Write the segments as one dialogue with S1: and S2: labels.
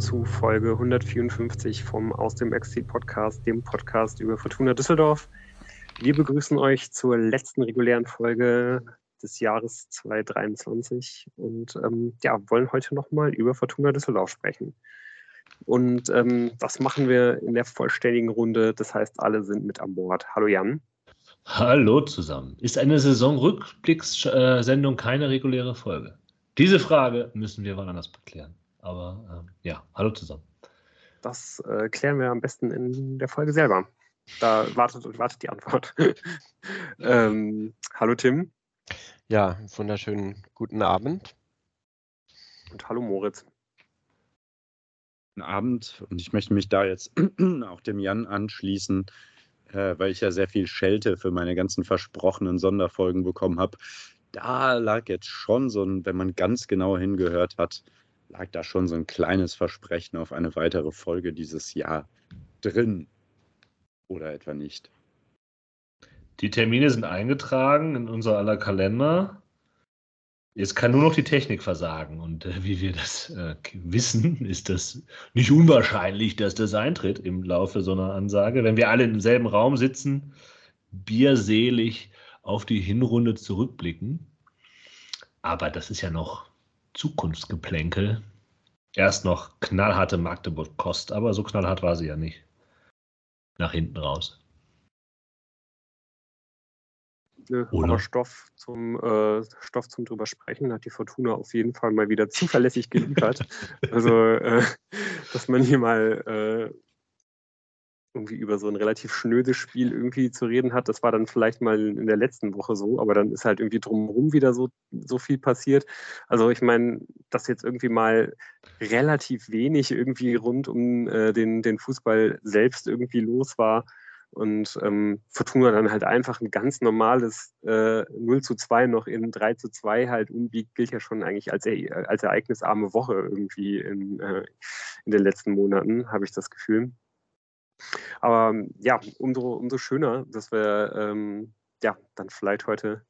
S1: zu Folge 154 vom Aus dem Exil Podcast, dem Podcast über Fortuna Düsseldorf. Wir begrüßen euch zur letzten regulären Folge des Jahres 2023 und ähm, ja, wollen heute nochmal über Fortuna Düsseldorf sprechen. Und ähm, das machen wir in der vollständigen Runde. Das heißt, alle sind mit an Bord. Hallo Jan.
S2: Hallo zusammen. Ist eine Saisonrückblickssendung keine reguläre Folge? Diese Frage müssen wir wann anders beklären. Aber ähm, ja, hallo zusammen.
S1: Das äh, klären wir am besten in der Folge selber. Da wartet wartet die Antwort. ähm, hallo Tim.
S3: Ja, wunderschönen guten Abend.
S1: Und hallo Moritz.
S4: Guten Abend. Und ich möchte mich da jetzt auch dem Jan anschließen, äh, weil ich ja sehr viel Schelte für meine ganzen versprochenen Sonderfolgen bekommen habe. Da lag jetzt schon so ein, wenn man ganz genau hingehört hat, lag da schon so ein kleines Versprechen auf eine weitere Folge dieses Jahr drin. Oder etwa nicht?
S2: Die Termine sind eingetragen in unser aller Kalender. Jetzt kann nur noch die Technik versagen. Und äh, wie wir das äh, wissen, ist das nicht unwahrscheinlich, dass das eintritt im Laufe so einer Ansage. Wenn wir alle im selben Raum sitzen, bierselig auf die Hinrunde zurückblicken. Aber das ist ja noch Zukunftsgeplänkel. Erst noch knallharte Magdeburg-Kost, aber so knallhart war sie ja nicht. Nach hinten raus.
S1: Aber Stoff zum, äh, Stoff zum drüber sprechen hat die Fortuna auf jeden Fall mal wieder zuverlässig geliefert. also, äh, dass man hier mal äh, irgendwie über so ein relativ schnödes Spiel irgendwie zu reden hat. Das war dann vielleicht mal in der letzten Woche so, aber dann ist halt irgendwie drumherum wieder so, so viel passiert. Also ich meine, dass jetzt irgendwie mal relativ wenig irgendwie rund um äh, den, den Fußball selbst irgendwie los war und ähm, Fortuna dann halt einfach ein ganz normales äh, 0 zu 2 noch in 3 zu 2 halt umbiegt, gilt ja schon eigentlich als, als ereignisarme Woche irgendwie in, äh, in den letzten Monaten, habe ich das Gefühl. Aber ja, umso, umso schöner, dass wir ähm, ja dann vielleicht heute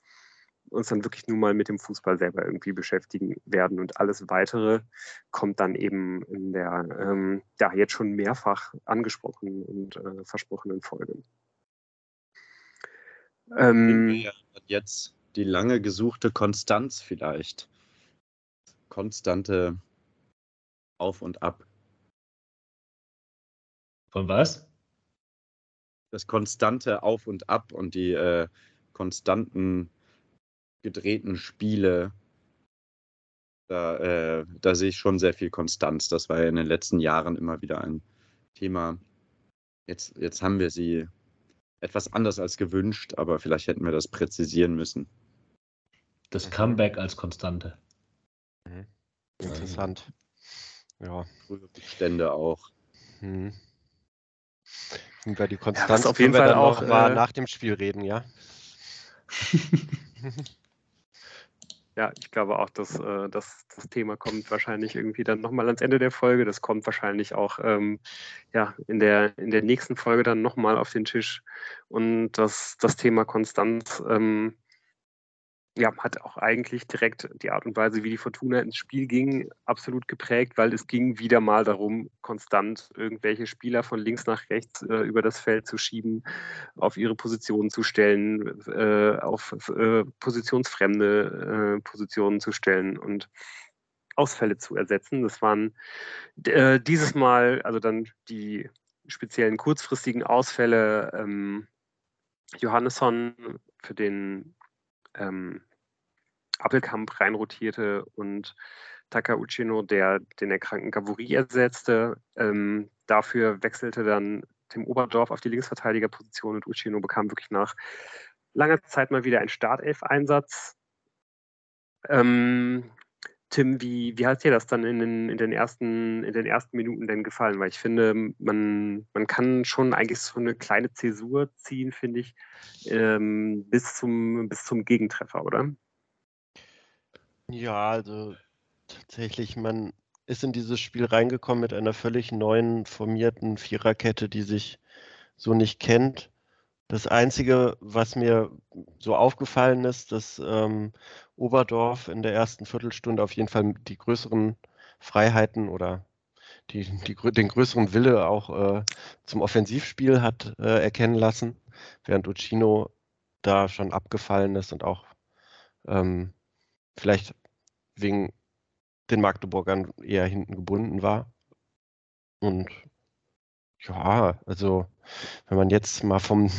S1: uns dann wirklich nur mal mit dem Fußball selber irgendwie beschäftigen werden und alles weitere kommt dann eben in der ähm, ja jetzt schon mehrfach angesprochenen und äh, versprochenen Folge.
S4: Ähm, jetzt die lange gesuchte Konstanz vielleicht. Konstante Auf und Ab.
S2: Von was?
S4: Das konstante Auf und Ab und die äh, konstanten gedrehten Spiele. Da, äh, da sehe ich schon sehr viel Konstanz. Das war ja in den letzten Jahren immer wieder ein Thema. Jetzt, jetzt haben wir sie etwas anders als gewünscht, aber vielleicht hätten wir das präzisieren müssen.
S2: Das. Comeback als Konstante.
S3: Mhm. Interessant. Ja.
S4: Frühe Bestände auch.
S3: Mhm. Über die Konstanz ja, auf jeden Fall auch mal äh, nach dem Spiel reden, ja?
S1: ja, ich glaube auch, dass, äh, dass das Thema kommt wahrscheinlich irgendwie dann nochmal ans Ende der Folge. Das kommt wahrscheinlich auch ähm, ja, in, der, in der nächsten Folge dann nochmal auf den Tisch. Und das, das Thema Konstanz ähm, ja, hat auch eigentlich direkt die Art und Weise, wie die Fortuna ins Spiel ging, absolut geprägt, weil es ging wieder mal darum, konstant irgendwelche Spieler von links nach rechts äh, über das Feld zu schieben, auf ihre Positionen zu stellen, äh, auf äh, positionsfremde äh, Positionen zu stellen und Ausfälle zu ersetzen. Das waren äh, dieses Mal, also dann die speziellen kurzfristigen Ausfälle. Ähm, Johannesson für den ähm, Appelkamp reinrotierte und Taka Uchino, der den erkrankten Gavuri ersetzte. Ähm, dafür wechselte dann Tim Oberdorf auf die Linksverteidigerposition und Uchino bekam wirklich nach langer Zeit mal wieder einen Startelf-Einsatz. Ähm, Tim, wie, wie hat dir das dann in den, in, den ersten, in den ersten Minuten denn gefallen? Weil ich finde, man, man kann schon eigentlich so eine kleine Zäsur ziehen, finde ich, ähm, bis, zum, bis zum Gegentreffer, oder?
S3: Ja, also tatsächlich, man ist in dieses Spiel reingekommen mit einer völlig neuen formierten Viererkette, die sich so nicht kennt. Das Einzige, was mir so aufgefallen ist, dass ähm, Oberdorf in der ersten Viertelstunde auf jeden Fall die größeren Freiheiten oder die, die, den größeren Wille auch äh, zum Offensivspiel hat äh, erkennen lassen, während Uccino da schon abgefallen ist und auch ähm, vielleicht wegen den Magdeburgern eher hinten gebunden war. Und ja, also wenn man jetzt mal vom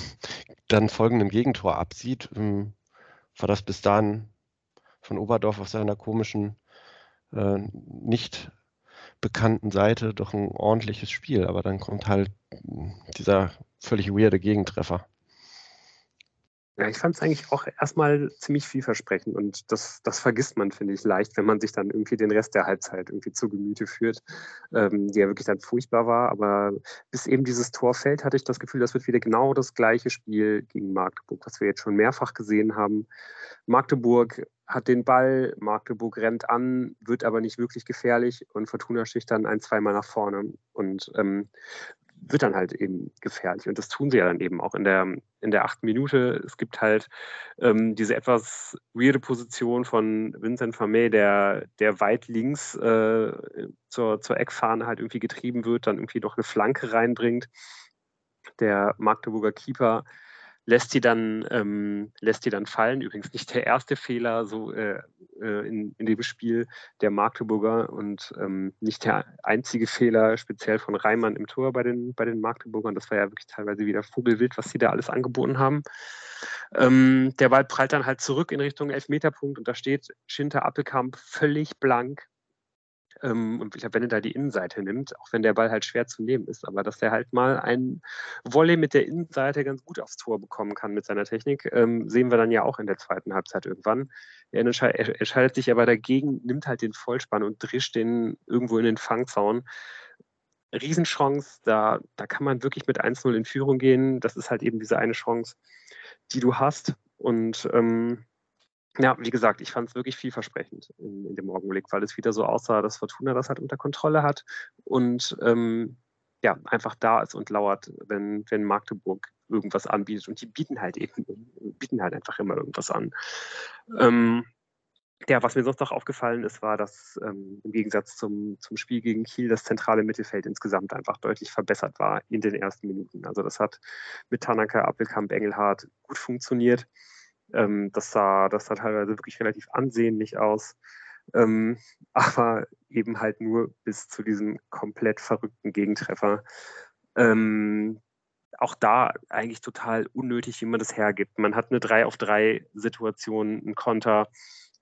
S3: dann folgenden Gegentor absieht, ähm, war das bis dahin von Oberdorf auf seiner komischen, äh, nicht bekannten Seite doch ein ordentliches Spiel. Aber dann kommt halt dieser völlig weirde Gegentreffer.
S1: Ja, ich fand es eigentlich auch erstmal ziemlich vielversprechend und das, das vergisst man, finde ich, leicht, wenn man sich dann irgendwie den Rest der Halbzeit irgendwie zu Gemüte führt, ähm, die ja wirklich dann furchtbar war. Aber bis eben dieses Tor fällt, hatte ich das Gefühl, das wird wieder genau das gleiche Spiel gegen Magdeburg, was wir jetzt schon mehrfach gesehen haben. Magdeburg hat den Ball, Magdeburg rennt an, wird aber nicht wirklich gefährlich und Fortuna sticht dann ein, zweimal nach vorne. Und ähm, wird dann halt eben gefährlich. Und das tun sie ja dann eben auch in der, in der achten Minute. Es gibt halt ähm, diese etwas weirde Position von Vincent Vermey, der, der weit links äh, zur, zur Eckfahne halt irgendwie getrieben wird, dann irgendwie noch eine Flanke reinbringt. Der Magdeburger Keeper lässt die dann, ähm, lässt die dann fallen. Übrigens nicht der erste Fehler so äh, äh, in, in dem Spiel der Magdeburger und ähm, nicht der einzige Fehler speziell von Reimann im Tor bei den, bei den Magdeburgern. Das war ja wirklich teilweise wieder Vogelwild, was sie da alles angeboten haben. Ähm, der Ball prallt dann halt zurück in Richtung Elfmeterpunkt und da steht Schinter Appelkamp völlig blank und ich glaube, wenn er da die Innenseite nimmt, auch wenn der Ball halt schwer zu nehmen ist, aber dass der halt mal ein Volley mit der Innenseite ganz gut aufs Tor bekommen kann mit seiner Technik, ähm, sehen wir dann ja auch in der zweiten Halbzeit irgendwann. Er entscheidet sich aber dagegen, nimmt halt den Vollspann und drischt den irgendwo in den Fangzaun. Riesenchance, da, da kann man wirklich mit 1-0 in Führung gehen. Das ist halt eben diese eine Chance, die du hast. Und ähm, ja, wie gesagt, ich fand es wirklich vielversprechend in, in, dem Augenblick, weil es wieder so aussah, dass Fortuna das halt unter Kontrolle hat und ähm, ja, einfach da ist und lauert, wenn, wenn Magdeburg irgendwas anbietet. Und die bieten halt eben, bieten halt einfach immer irgendwas an. Ähm, ja, was mir sonst noch aufgefallen ist, war, dass ähm, im Gegensatz zum, zum Spiel gegen Kiel das zentrale Mittelfeld insgesamt einfach deutlich verbessert war in den ersten Minuten. Also das hat mit Tanaka, Appelkamp, Engelhardt gut funktioniert. Ähm, das, sah, das sah teilweise wirklich relativ ansehnlich aus. Ähm, aber eben halt nur bis zu diesem komplett verrückten Gegentreffer. Ähm, auch da eigentlich total unnötig, wie man das hergibt. Man hat eine 3 auf 3 Situation, einen Konter.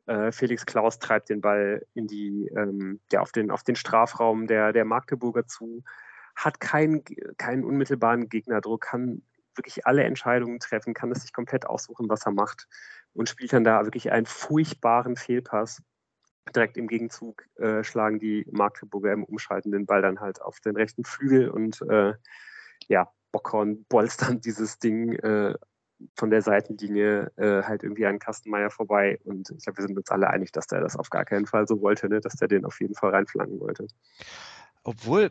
S1: Äh, Felix Klaus treibt den Ball in die, ähm, ja, auf, den, auf den Strafraum der, der Magdeburger zu, hat keinen, keinen unmittelbaren Gegnerdruck, kann wirklich alle Entscheidungen treffen, kann es sich komplett aussuchen, was er macht und spielt dann da wirklich einen furchtbaren Fehlpass. Direkt im Gegenzug äh, schlagen die Magdeburger im Umschalten den Ball dann halt auf den rechten Flügel und äh, ja, Bockhorn bolstern dieses Ding äh, von der Seitenlinie äh, halt irgendwie an Kastenmeier vorbei. Und ich glaube, wir sind uns alle einig, dass der das auf gar keinen Fall so wollte, ne? dass der den auf jeden Fall reinflanken wollte.
S3: Obwohl,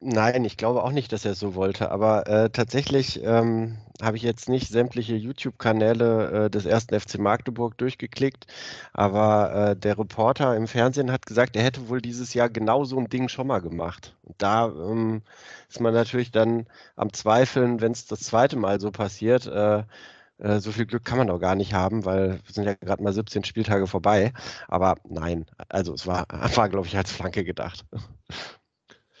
S3: nein, ich glaube auch nicht, dass er so wollte, aber äh, tatsächlich ähm, habe ich jetzt nicht sämtliche YouTube-Kanäle äh, des ersten FC Magdeburg durchgeklickt, aber äh, der Reporter im Fernsehen hat gesagt, er hätte wohl dieses Jahr genau so ein Ding schon mal gemacht. Und da ähm, ist man natürlich dann am Zweifeln, wenn es das zweite Mal so passiert. Äh, äh, so viel Glück kann man doch gar nicht haben, weil wir sind ja gerade mal 17 Spieltage vorbei. Aber nein, also es war, war glaube ich, als Flanke gedacht.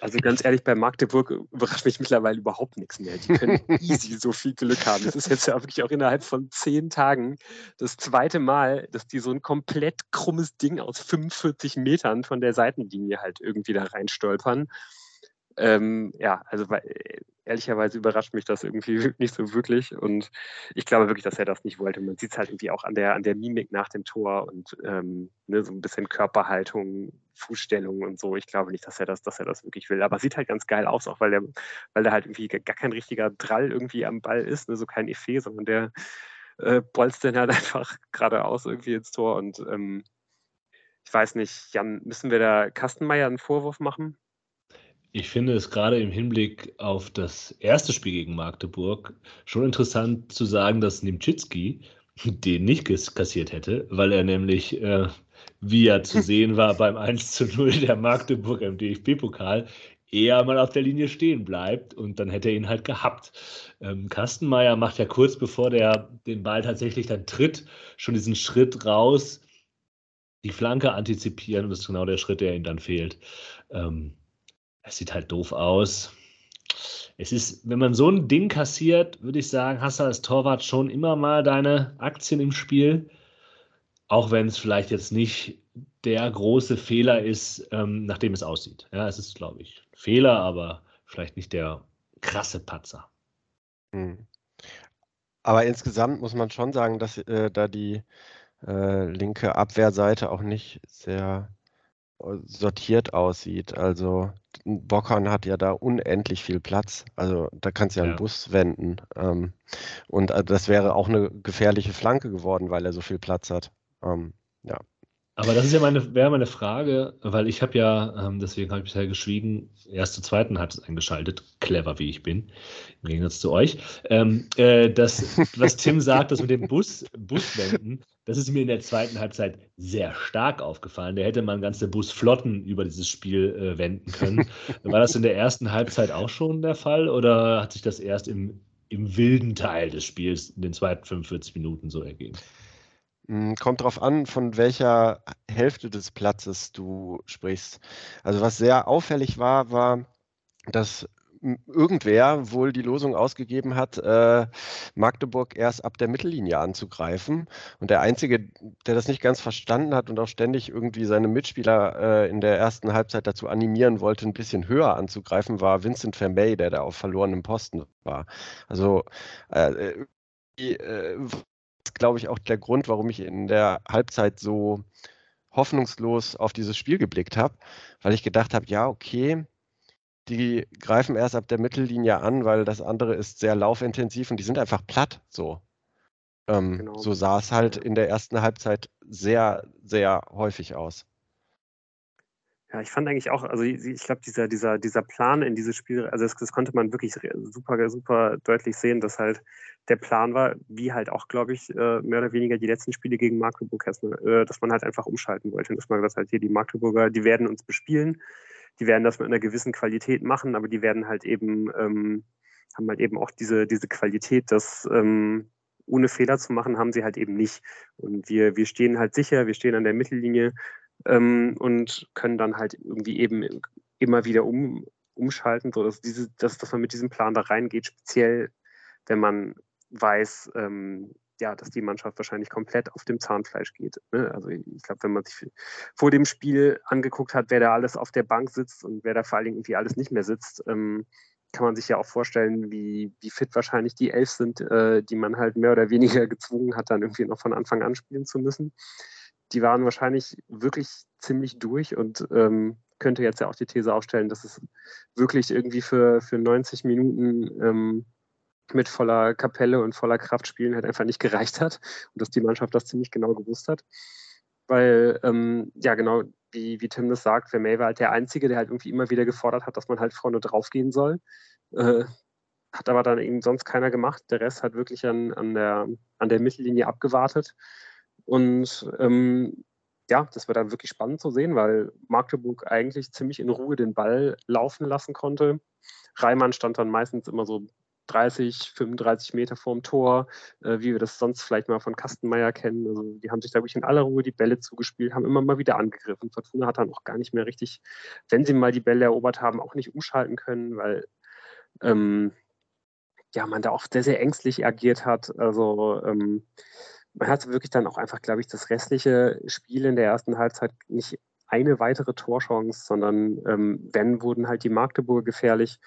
S1: Also ganz ehrlich, bei Magdeburg überrascht mich mittlerweile überhaupt nichts mehr. Die können easy so viel Glück haben. Das ist jetzt ja wirklich auch innerhalb von zehn Tagen das zweite Mal, dass die so ein komplett krummes Ding aus 45 Metern von der Seitenlinie halt irgendwie da reinstolpern. Ähm, ja, also ehrlicherweise überrascht mich das irgendwie nicht so wirklich. Und ich glaube wirklich, dass er das nicht wollte. Man sieht es halt irgendwie auch an der, an der Mimik nach dem Tor und ähm, ne, so ein bisschen Körperhaltung, Fußstellung und so. Ich glaube nicht, dass er das, dass er das wirklich will. Aber sieht halt ganz geil aus, auch weil der, weil der halt irgendwie gar kein richtiger Drall irgendwie am Ball ist, ne, so kein Effet, sondern der äh, bolzt dann halt einfach geradeaus irgendwie ins Tor. Und ähm, ich weiß nicht, Jan, müssen wir da Kastenmeier einen Vorwurf machen?
S2: Ich finde es gerade im Hinblick auf das erste Spiel gegen Magdeburg schon interessant zu sagen, dass Nimczycki den nicht kassiert hätte, weil er nämlich, äh, wie er zu sehen war beim 1 zu 0 der Magdeburg im DFB-Pokal, eher mal auf der Linie stehen bleibt und dann hätte er ihn halt gehabt. Ähm, Kastenmeier macht ja kurz bevor der den Ball tatsächlich dann tritt, schon diesen Schritt raus, die Flanke antizipieren und das ist genau der Schritt, der ihm dann fehlt. Ähm, es sieht halt doof aus. Es ist, wenn man so ein Ding kassiert, würde ich sagen, hast du als Torwart schon immer mal deine Aktien im Spiel. Auch wenn es vielleicht jetzt nicht der große Fehler ist, ähm, nachdem es aussieht. Ja, es ist, glaube ich, Fehler, aber vielleicht nicht der krasse Patzer.
S3: Hm. Aber insgesamt muss man schon sagen, dass äh, da die äh, linke Abwehrseite auch nicht sehr äh, sortiert aussieht. Also Bockhorn hat ja da unendlich viel Platz. Also da kannst du ja einen ja. Bus wenden. Ähm, und äh, das wäre auch eine gefährliche Flanke geworden, weil er so viel Platz hat. Ähm, ja.
S2: Aber das ist ja meine, wäre meine Frage, weil ich habe ja, ähm, deswegen habe ich bisher geschwiegen, erst zu zweiten hat es eingeschaltet, clever wie ich bin, im Gegensatz zu euch. Ähm, äh, das, was Tim sagt, das mit dem Bus, Buswenden, das ist mir in der zweiten Halbzeit sehr stark aufgefallen. Da hätte man ganze Busflotten über dieses Spiel äh, wenden können. War das in der ersten Halbzeit auch schon der Fall oder hat sich das erst im, im wilden Teil des Spiels in den zweiten 45 Minuten so ergeben?
S3: Hm, kommt darauf an, von welcher Hälfte des Platzes du sprichst. Also was sehr auffällig war, war, dass irgendwer wohl die Losung ausgegeben hat, äh, Magdeburg erst ab der Mittellinie anzugreifen. Und der Einzige, der das nicht ganz verstanden hat und auch ständig irgendwie seine Mitspieler äh, in der ersten Halbzeit dazu animieren wollte, ein bisschen höher anzugreifen, war Vincent Vermey, der da auf verlorenem Posten war. Also äh, glaube ich, auch der Grund, warum ich in der Halbzeit so hoffnungslos auf dieses Spiel geblickt habe, weil ich gedacht habe, ja, okay, die greifen erst ab der Mittellinie an, weil das andere ist sehr laufintensiv und die sind einfach platt so. Ähm, genau. So sah es halt in der ersten Halbzeit sehr, sehr häufig aus.
S1: Ja, ich fand eigentlich auch, also ich, glaube, dieser, dieser, dieser Plan in dieses Spiel, also das, das, konnte man wirklich super, super deutlich sehen, dass halt der Plan war, wie halt auch, glaube ich, äh, mehr oder weniger die letzten Spiele gegen Magdeburg, äh, dass man halt einfach umschalten wollte. Und dass man gesagt hat, hier, die Magdeburger, die werden uns bespielen, die werden das mit einer gewissen Qualität machen, aber die werden halt eben, ähm, haben halt eben auch diese, diese Qualität, dass ähm, ohne Fehler zu machen, haben sie halt eben nicht. Und wir, wir stehen halt sicher, wir stehen an der Mittellinie, ähm, und können dann halt irgendwie eben immer wieder um, umschalten, sodass diese, dass, dass man mit diesem Plan da reingeht, speziell wenn man weiß, ähm, ja, dass die Mannschaft wahrscheinlich komplett auf dem Zahnfleisch geht. Ne? Also ich glaube, wenn man sich vor dem Spiel angeguckt hat, wer da alles auf der Bank sitzt und wer da vor allen Dingen irgendwie alles nicht mehr sitzt, ähm, kann man sich ja auch vorstellen, wie, wie fit wahrscheinlich die Elf sind, äh, die man halt mehr oder weniger gezwungen hat, dann irgendwie noch von Anfang an spielen zu müssen die waren wahrscheinlich wirklich ziemlich durch und ähm, könnte jetzt ja auch die These aufstellen, dass es wirklich irgendwie für, für 90 Minuten ähm, mit voller Kapelle und voller Kraft spielen halt einfach nicht gereicht hat und dass die Mannschaft das ziemlich genau gewusst hat. Weil, ähm, ja, genau, wie, wie Tim das sagt, Vermey war halt der Einzige, der halt irgendwie immer wieder gefordert hat, dass man halt vorne draufgehen soll. Äh, hat aber dann eben sonst keiner gemacht. Der Rest hat wirklich an, an, der, an der Mittellinie abgewartet. Und ähm, ja, das war dann wirklich spannend zu sehen, weil Magdeburg eigentlich ziemlich in Ruhe den Ball laufen lassen konnte. Reimann stand dann meistens immer so 30, 35 Meter vorm Tor, äh, wie wir das sonst vielleicht mal von Kastenmeier kennen. Also die haben sich, glaube ich, in aller Ruhe die Bälle zugespielt, haben immer mal wieder angegriffen. Fortuna hat dann auch gar nicht mehr richtig, wenn sie mal die Bälle erobert haben, auch nicht umschalten können, weil ähm, ja, man da auch sehr, sehr ängstlich agiert hat. Also ähm, man hatte wirklich dann auch einfach, glaube ich, das restliche Spiel in der ersten Halbzeit nicht eine weitere Torchance, sondern ähm, wenn, wurden halt die Magdeburger gefährlich.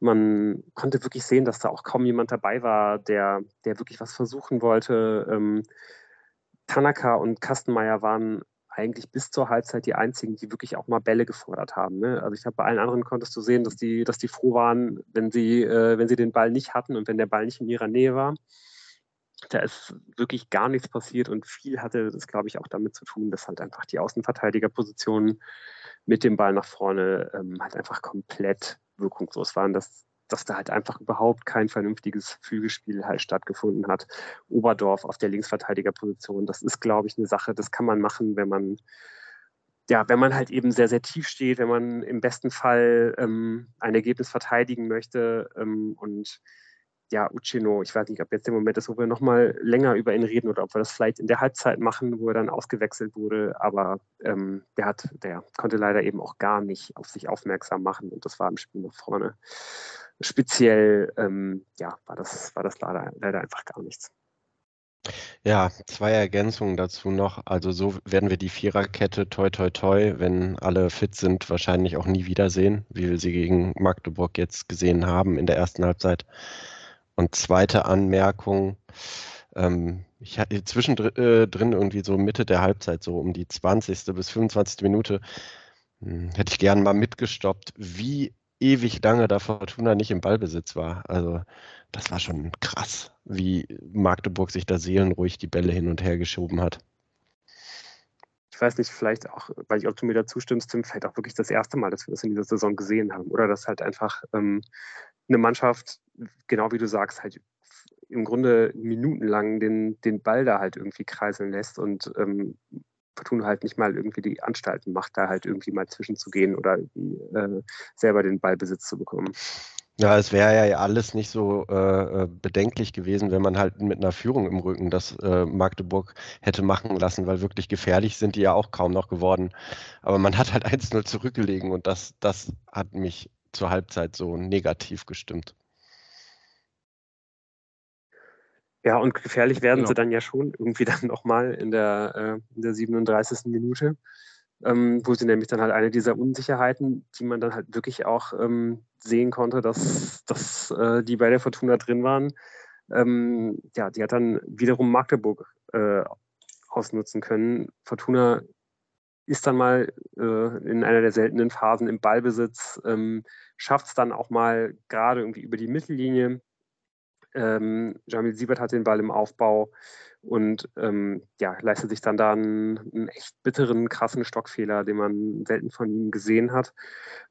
S1: Man konnte wirklich sehen, dass da auch kaum jemand dabei war, der, der wirklich was versuchen wollte. Ähm, Tanaka und Kastenmeier waren eigentlich bis zur Halbzeit die einzigen, die wirklich auch mal Bälle gefordert haben. Ne? Also ich glaube, bei allen anderen konntest du sehen, dass die, dass die froh waren, wenn sie, äh, wenn sie den Ball nicht hatten und wenn der Ball nicht in ihrer Nähe war da ist wirklich gar nichts passiert und viel hatte das, glaube ich, auch damit zu tun, dass halt einfach die Außenverteidigerpositionen mit dem Ball nach vorne ähm, halt einfach komplett wirkungslos waren, dass, dass da halt einfach überhaupt kein vernünftiges Flügelspiel halt stattgefunden hat. Oberdorf auf der Linksverteidigerposition, das ist, glaube ich, eine Sache, das kann man machen, wenn man ja, wenn man halt eben sehr, sehr tief steht, wenn man im besten Fall ähm, ein Ergebnis verteidigen möchte ähm, und ja, Uchino, ich weiß nicht, ob jetzt der Moment ist, wo wir nochmal länger über ihn reden oder ob wir das vielleicht in der Halbzeit machen, wo er dann ausgewechselt wurde, aber ähm, der hat, der konnte leider eben auch gar nicht auf sich aufmerksam machen und das war im Spiel nach vorne. Speziell, ähm, ja, war das, war das leider, leider einfach gar nichts.
S3: Ja, zwei Ergänzungen dazu noch. Also so werden wir die Viererkette toi toi toi, wenn alle fit sind, wahrscheinlich auch nie wiedersehen, wie wir sie gegen Magdeburg jetzt gesehen haben in der ersten Halbzeit. Und zweite Anmerkung, ähm, ich hatte zwischendrin äh, irgendwie so Mitte der Halbzeit, so um die 20. bis 25. Minute, hm, hätte ich gern mal mitgestoppt, wie ewig lange da Fortuna nicht im Ballbesitz war. Also das war schon krass, wie Magdeburg sich da seelenruhig die Bälle hin und her geschoben hat.
S1: Ich weiß nicht, vielleicht auch, weil ich, ob du mir da zustimmst, Tim, vielleicht auch wirklich das erste Mal, dass wir das in dieser Saison gesehen haben. Oder dass halt einfach ähm, eine Mannschaft, genau wie du sagst, halt im Grunde minutenlang den, den Ball da halt irgendwie kreiseln lässt und ähm, Fortuna halt nicht mal irgendwie die Anstalten macht, da halt irgendwie mal zwischenzugehen oder äh, selber den Ballbesitz zu bekommen.
S3: Ja, es wäre ja alles nicht so äh, äh, bedenklich gewesen, wenn man halt mit einer Führung im Rücken das äh, Magdeburg hätte machen lassen, weil wirklich gefährlich sind die ja auch kaum noch geworden. Aber man hat halt 1-0 zurückgelegen und das, das hat mich zur Halbzeit so negativ gestimmt.
S1: Ja, und gefährlich werden genau. sie dann ja schon irgendwie dann nochmal in der, äh, in der 37. Minute, ähm, wo sie nämlich dann halt eine dieser Unsicherheiten, die man dann halt wirklich auch ähm, sehen konnte, dass, dass äh, die bei der Fortuna drin waren, ähm, ja, die hat dann wiederum Magdeburg äh, ausnutzen können. Fortuna ist dann mal äh, in einer der seltenen Phasen im Ballbesitz, ähm, schafft es dann auch mal gerade irgendwie über die Mittellinie ähm, Jamil Siebert hat den Ball im Aufbau und ähm, ja, leistet sich dann da einen, einen, echt bitteren, krassen Stockfehler, den man selten von ihm gesehen hat.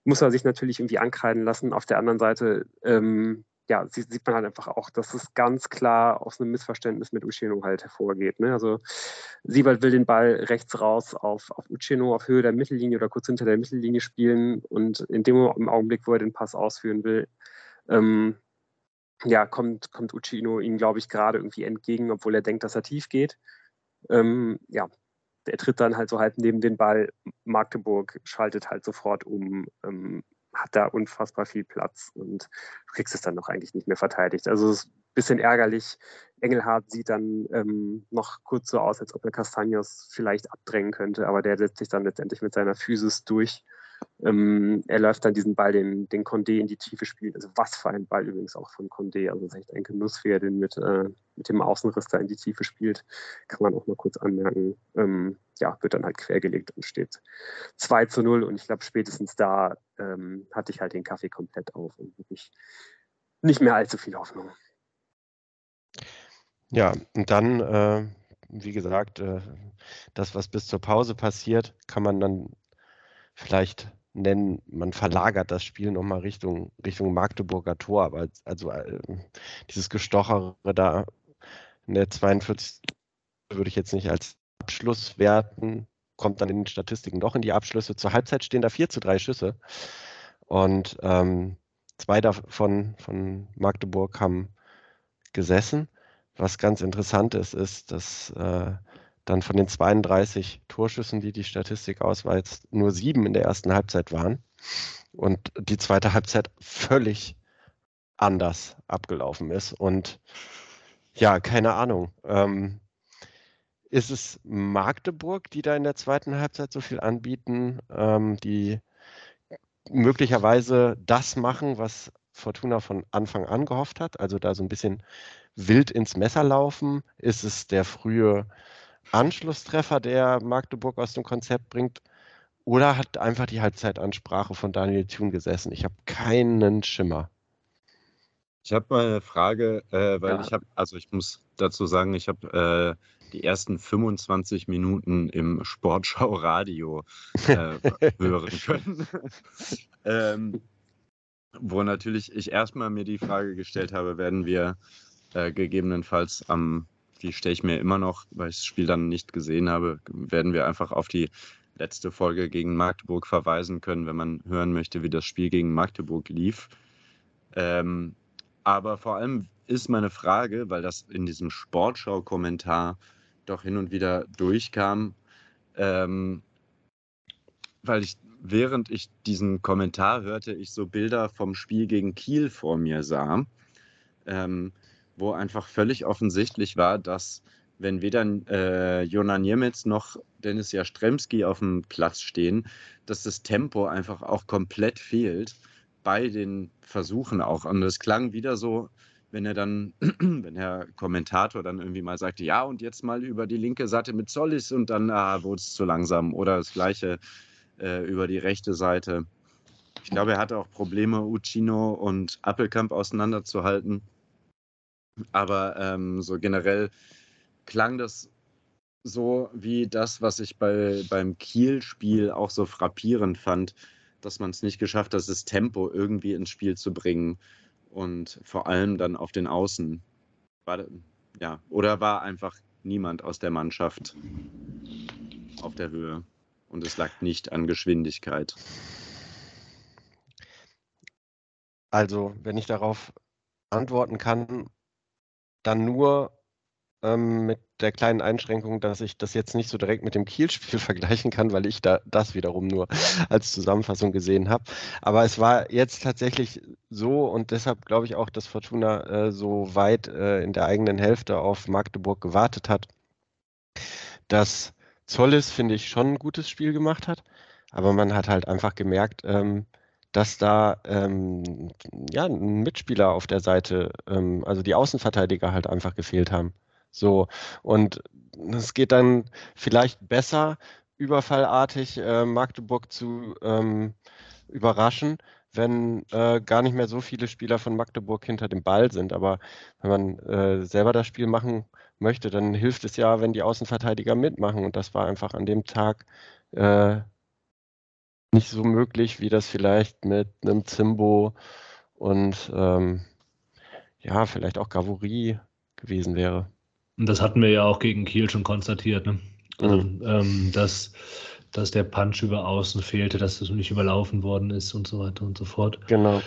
S1: Muss er sich natürlich irgendwie ankreiden lassen. Auf der anderen Seite ähm, ja, sieht man halt einfach auch, dass es ganz klar aus einem Missverständnis mit Uceno halt hervorgeht. Ne? Also Siebert will den Ball rechts raus auf, auf Uceno auf Höhe der Mittellinie oder kurz hinter der Mittellinie spielen und in dem Augenblick, wo er den Pass ausführen will, ähm, ja, kommt, kommt Uchino ihm, glaube ich, gerade irgendwie entgegen, obwohl er denkt, dass er tief geht. Ähm, ja, er tritt dann halt so halt neben den Ball. Magdeburg schaltet halt sofort um, ähm, hat da unfassbar viel Platz und du kriegst es dann noch eigentlich nicht mehr verteidigt. Also es ist ein bisschen ärgerlich. Engelhardt sieht dann ähm, noch kurz so aus, als ob er Castagnos vielleicht abdrängen könnte, aber der setzt sich dann letztendlich mit seiner Physis durch ähm, er läuft dann diesen Ball, den, den Condé in die Tiefe spielt. Also was für ein Ball übrigens auch von Condé. Also es ist echt ein Genuss, wie er den mit, äh, mit dem Außenriss da in die Tiefe spielt. Kann man auch mal kurz anmerken. Ähm, ja, wird dann halt quergelegt und steht 2 zu 0. Und ich glaube, spätestens da ähm, hatte ich halt den Kaffee komplett auf und wirklich nicht mehr allzu viel Hoffnung.
S3: Ja, und dann, äh, wie gesagt, äh, das, was bis zur Pause passiert, kann man dann vielleicht nennen, man verlagert das Spiel nochmal Richtung, Richtung Magdeburger Tor, aber also äh, dieses Gestochere da in der 42 würde ich jetzt nicht als Abschluss werten, kommt dann in den Statistiken doch in die Abschlüsse. Zur Halbzeit stehen da 4 zu 3 Schüsse und ähm, zwei davon von Magdeburg haben gesessen. Was ganz interessant ist, ist, dass äh, dann von den 32 Torschüssen, die die Statistik ausweist, nur sieben in der ersten Halbzeit waren und die zweite Halbzeit völlig anders abgelaufen ist. Und ja, keine Ahnung. Ähm, ist es Magdeburg, die da in der zweiten Halbzeit so viel anbieten, ähm, die möglicherweise das machen, was Fortuna von Anfang an gehofft hat, also da so ein bisschen wild ins Messer laufen? Ist es der frühe Anschlusstreffer, der Magdeburg aus dem Konzept bringt? Oder hat einfach die Halbzeitansprache von Daniel Thun gesessen? Ich habe keinen Schimmer.
S4: Ich habe mal eine Frage, äh, weil ja. ich habe, also ich muss dazu sagen, ich habe äh, die ersten 25 Minuten im Sportschau-Radio äh, hören können. ähm, wo natürlich ich erstmal mir die Frage gestellt habe, werden wir äh, gegebenenfalls am die stelle ich mir immer noch, weil ich das Spiel dann nicht gesehen habe, werden wir einfach auf die letzte Folge gegen Magdeburg verweisen können, wenn man hören möchte, wie das Spiel gegen Magdeburg lief. Ähm, aber vor allem ist meine Frage, weil das in diesem Sportschau-Kommentar doch hin und wieder durchkam, ähm, weil ich, während ich diesen Kommentar hörte, ich so Bilder vom Spiel gegen Kiel vor mir sah, ähm, wo einfach völlig offensichtlich war, dass wenn weder äh, Jona Niemetz noch Dennis Jastremski auf dem Platz stehen, dass das Tempo einfach auch komplett fehlt bei den Versuchen auch. Und es klang wieder so, wenn er dann, wenn der Kommentator dann irgendwie mal sagte, ja, und jetzt mal über die linke Seite mit Zollis und dann ah, wurde es zu langsam. Oder das gleiche äh, über die rechte Seite. Ich glaube, er hatte auch Probleme, Uccino und Appelkamp auseinanderzuhalten. Aber ähm, so generell klang das so wie das, was ich bei, beim Kiel-Spiel auch so frappierend fand, dass man es nicht geschafft hat, das Tempo irgendwie ins Spiel zu bringen und vor allem dann auf den Außen. War, ja, oder war einfach niemand aus der Mannschaft auf der Höhe und es lag nicht an Geschwindigkeit.
S3: Also, wenn ich darauf antworten kann, dann nur ähm, mit der kleinen Einschränkung, dass ich das jetzt nicht so direkt mit dem Kiel-Spiel vergleichen kann, weil ich da das wiederum nur als Zusammenfassung gesehen habe. Aber es war jetzt tatsächlich so und deshalb glaube ich auch, dass Fortuna äh, so weit äh, in der eigenen Hälfte auf Magdeburg gewartet hat, dass Zollis, finde ich, schon ein gutes Spiel gemacht hat. Aber man hat halt einfach gemerkt, ähm, dass da ähm, ja, ein Mitspieler auf der Seite, ähm, also die Außenverteidiger halt einfach gefehlt haben. So, und es geht dann vielleicht besser, überfallartig äh, Magdeburg zu ähm, überraschen, wenn äh, gar nicht mehr so viele Spieler von Magdeburg hinter dem Ball sind. Aber wenn man äh, selber das Spiel machen möchte, dann hilft es ja, wenn die Außenverteidiger mitmachen. Und das war einfach an dem Tag äh, nicht so möglich, wie das vielleicht mit einem Zimbo und ähm, ja, vielleicht auch Gavouri gewesen wäre.
S2: Und das hatten wir ja auch gegen Kiel schon konstatiert, ne? Also, mhm. ähm, dass, dass der Punch über außen fehlte, dass das nicht überlaufen worden ist und so weiter und so fort.
S3: Genau.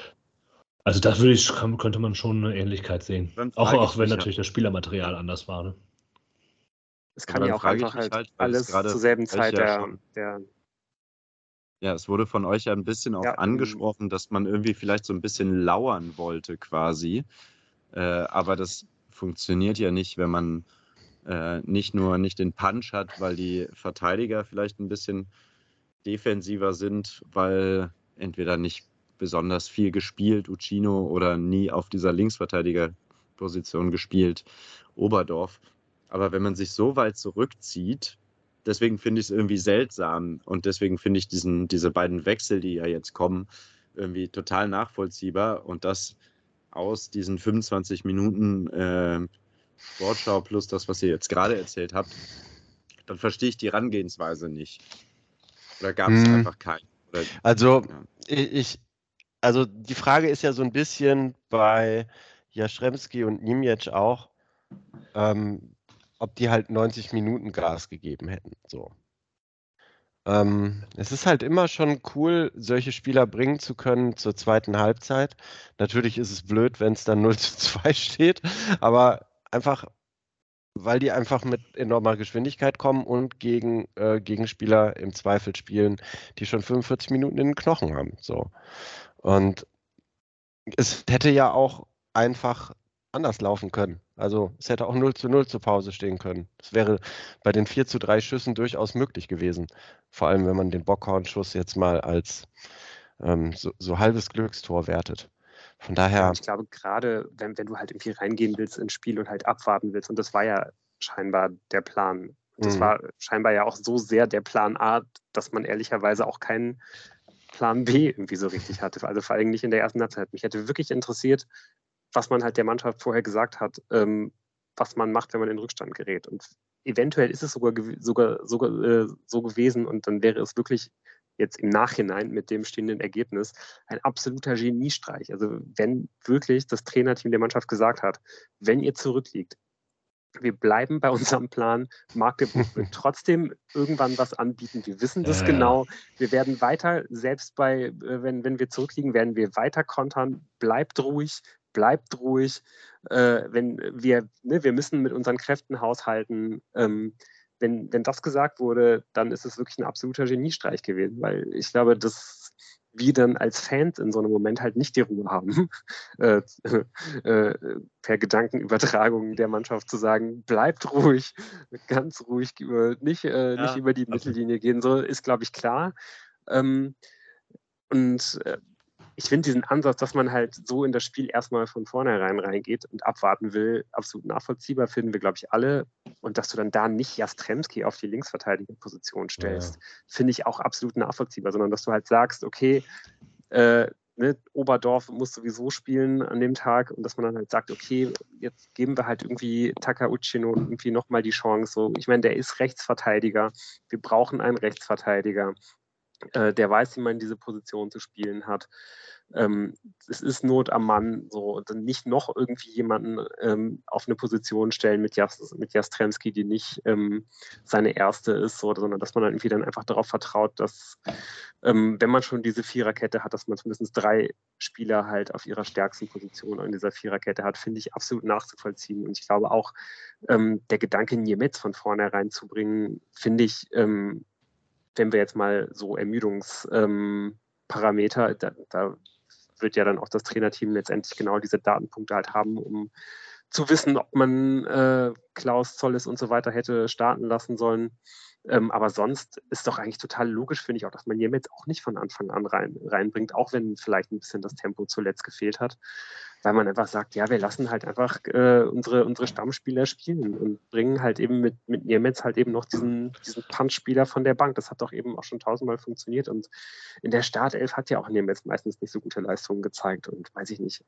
S2: Also das würde ich, könnte man schon eine Ähnlichkeit sehen. Auch, auch wenn natürlich das Spielermaterial anders war. Ne?
S1: Es kann ja auch einfach halt, halt alles zur selben Zeit der, der
S4: ja, es wurde von euch ja ein bisschen auch ja, angesprochen, dass man irgendwie vielleicht so ein bisschen lauern wollte quasi. Äh, aber das funktioniert ja nicht, wenn man äh, nicht nur nicht den Punch hat, weil die Verteidiger vielleicht ein bisschen defensiver sind, weil entweder nicht besonders viel gespielt, Uccino, oder nie auf dieser Linksverteidigerposition gespielt, Oberdorf. Aber wenn man sich so weit zurückzieht, deswegen finde ich es irgendwie seltsam und deswegen finde ich diesen, diese beiden Wechsel, die ja jetzt kommen, irgendwie total nachvollziehbar und das aus diesen 25 Minuten äh, Sportschau plus das, was ihr jetzt gerade erzählt habt, dann verstehe ich die Herangehensweise nicht. Oder gab es hm. einfach keinen? Oder,
S3: also ja. ich, also die Frage ist ja so ein bisschen bei Jastremski und Niemiec auch, ähm, ob die halt 90 Minuten Gas gegeben hätten. So. Ähm, es ist halt immer schon cool, solche Spieler bringen zu können zur zweiten Halbzeit. Natürlich ist es blöd, wenn es dann 0 zu 2 steht, aber einfach, weil die einfach mit enormer Geschwindigkeit kommen und gegen äh, Gegenspieler im Zweifel spielen, die schon 45 Minuten in den Knochen haben. So. Und es hätte ja auch einfach anders laufen können. Also es hätte auch 0 zu 0 zur Pause stehen können. Das wäre bei den 4 zu 3 Schüssen durchaus möglich gewesen. Vor allem, wenn man den Bockhorn-Schuss jetzt mal als ähm, so, so, halbes Glückstor wertet. Von daher.
S1: Ich glaube, gerade wenn, wenn du halt irgendwie reingehen willst ins Spiel und halt abwarten willst, und das war ja scheinbar der Plan. Das mhm. war scheinbar ja auch so sehr der Plan A, dass man ehrlicherweise auch keinen Plan B irgendwie so richtig hatte. Also vor allem nicht in der ersten Halbzeit. Mich hätte wirklich interessiert, was man halt der Mannschaft vorher gesagt hat, ähm, was man macht, wenn man in Rückstand gerät. Und eventuell ist es sogar, sogar, sogar äh, so gewesen und dann wäre es wirklich jetzt im Nachhinein mit dem stehenden Ergebnis ein absoluter Geniestreich. Also wenn wirklich das Trainerteam der Mannschaft gesagt hat, wenn ihr zurückliegt, wir bleiben bei unserem Plan. Magdeburg wird trotzdem irgendwann was anbieten. Wir wissen das ja, genau. Wir werden weiter, selbst bei, äh, wenn, wenn wir zurückliegen, werden wir weiter kontern. Bleibt ruhig, bleibt ruhig. Äh, wenn wir, ne, wir müssen mit unseren Kräften haushalten. Ähm, wenn, wenn das gesagt wurde, dann ist es wirklich ein absoluter Geniestreich gewesen, weil ich glaube, dass wir dann als Fans in so einem Moment halt nicht die Ruhe haben, äh, äh, per Gedankenübertragung der Mannschaft zu sagen, bleibt ruhig, ganz ruhig, über, nicht, äh, ja, nicht über die Mittellinie gehen, so ist, glaube ich, klar. Ähm, und äh, ich finde diesen Ansatz, dass man halt so in das Spiel erstmal von vornherein reingeht und abwarten will, absolut nachvollziehbar, finden wir, glaube ich, alle. Und dass du dann da nicht Jastremski auf die Linksverteidigerposition stellst, ja. finde ich auch absolut nachvollziehbar, sondern dass du halt sagst, okay, äh, ne, Oberdorf muss sowieso spielen an dem Tag und dass man dann halt sagt, okay, jetzt geben wir halt irgendwie Takauchino irgendwie nochmal die Chance. So, ich meine, der ist Rechtsverteidiger. Wir brauchen einen Rechtsverteidiger. Äh, der weiß, wie man diese Position zu spielen hat. Ähm, es ist Not am Mann, so und nicht noch irgendwie jemanden ähm, auf eine Position stellen mit, Jas, mit Jastremski, die nicht ähm, seine erste ist, so, sondern dass man dann irgendwie dann einfach darauf vertraut, dass ähm, wenn man schon diese Viererkette hat, dass man zumindest drei Spieler halt auf ihrer stärksten Position in dieser Viererkette hat, finde ich absolut nachzuvollziehen. Und ich glaube auch, ähm, der Gedanke, Niemetz von vornherein zu bringen, finde ich ähm, wenn wir jetzt mal so Ermüdungsparameter, ähm, da, da, wird ja dann auch das Trainerteam letztendlich genau diese Datenpunkte halt haben, um zu wissen, ob man äh, Klaus Zolles und so weiter hätte starten lassen sollen. Ähm, aber sonst ist doch eigentlich total logisch, finde ich auch, dass man Jemetz auch nicht von Anfang an rein, reinbringt, auch wenn vielleicht ein bisschen das Tempo zuletzt gefehlt hat, weil man einfach sagt, ja, wir lassen halt einfach äh, unsere, unsere Stammspieler spielen und bringen halt eben mit, mit Niemetz halt eben noch diesen, diesen Punch-Spieler von der Bank. Das hat doch eben auch schon tausendmal funktioniert und in der Startelf hat ja auch Niemetz meistens nicht so gute Leistungen gezeigt und weiß ich nicht,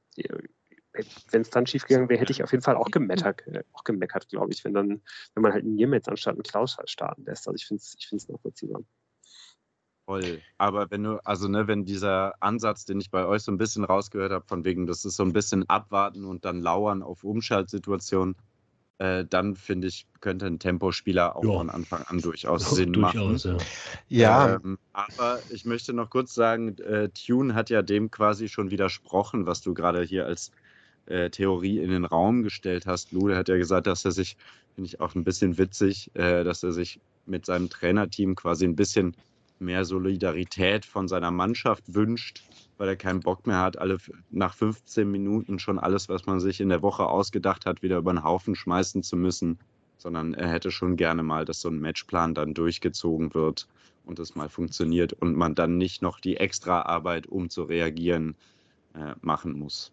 S1: wenn es dann schief gegangen wäre, hätte ich auf jeden Fall auch gemeckert, äh, auch gemeckert, glaube ich, wenn dann, wenn man halt Niemetz anstatt einen Klaus halt starten lässt. Also ich finde es ich nachvollziehbar.
S4: Voll. Aber wenn du, also ne, wenn dieser Ansatz, den ich bei euch so ein bisschen rausgehört habe, von wegen, das ist so ein bisschen abwarten und dann lauern auf Umschaltsituationen, äh, dann finde ich, könnte ein Tempospieler auch ja. von Anfang an durchaus Sinn durchaus, machen. Ja. ja. Ähm, aber ich möchte noch kurz sagen, äh, Tune hat ja dem quasi schon widersprochen, was du gerade hier als äh, Theorie in den Raum gestellt hast. Lou, hat ja gesagt, dass er sich, finde ich auch ein bisschen witzig, äh, dass er sich mit seinem Trainerteam quasi ein bisschen mehr Solidarität von seiner Mannschaft wünscht, weil er keinen Bock mehr hat, alle nach 15 Minuten schon alles, was man sich in der Woche ausgedacht hat, wieder über den Haufen schmeißen zu müssen, sondern er hätte schon gerne mal, dass so ein Matchplan dann durchgezogen wird und es mal funktioniert und man dann nicht noch die extra Arbeit, um zu reagieren, äh, machen muss.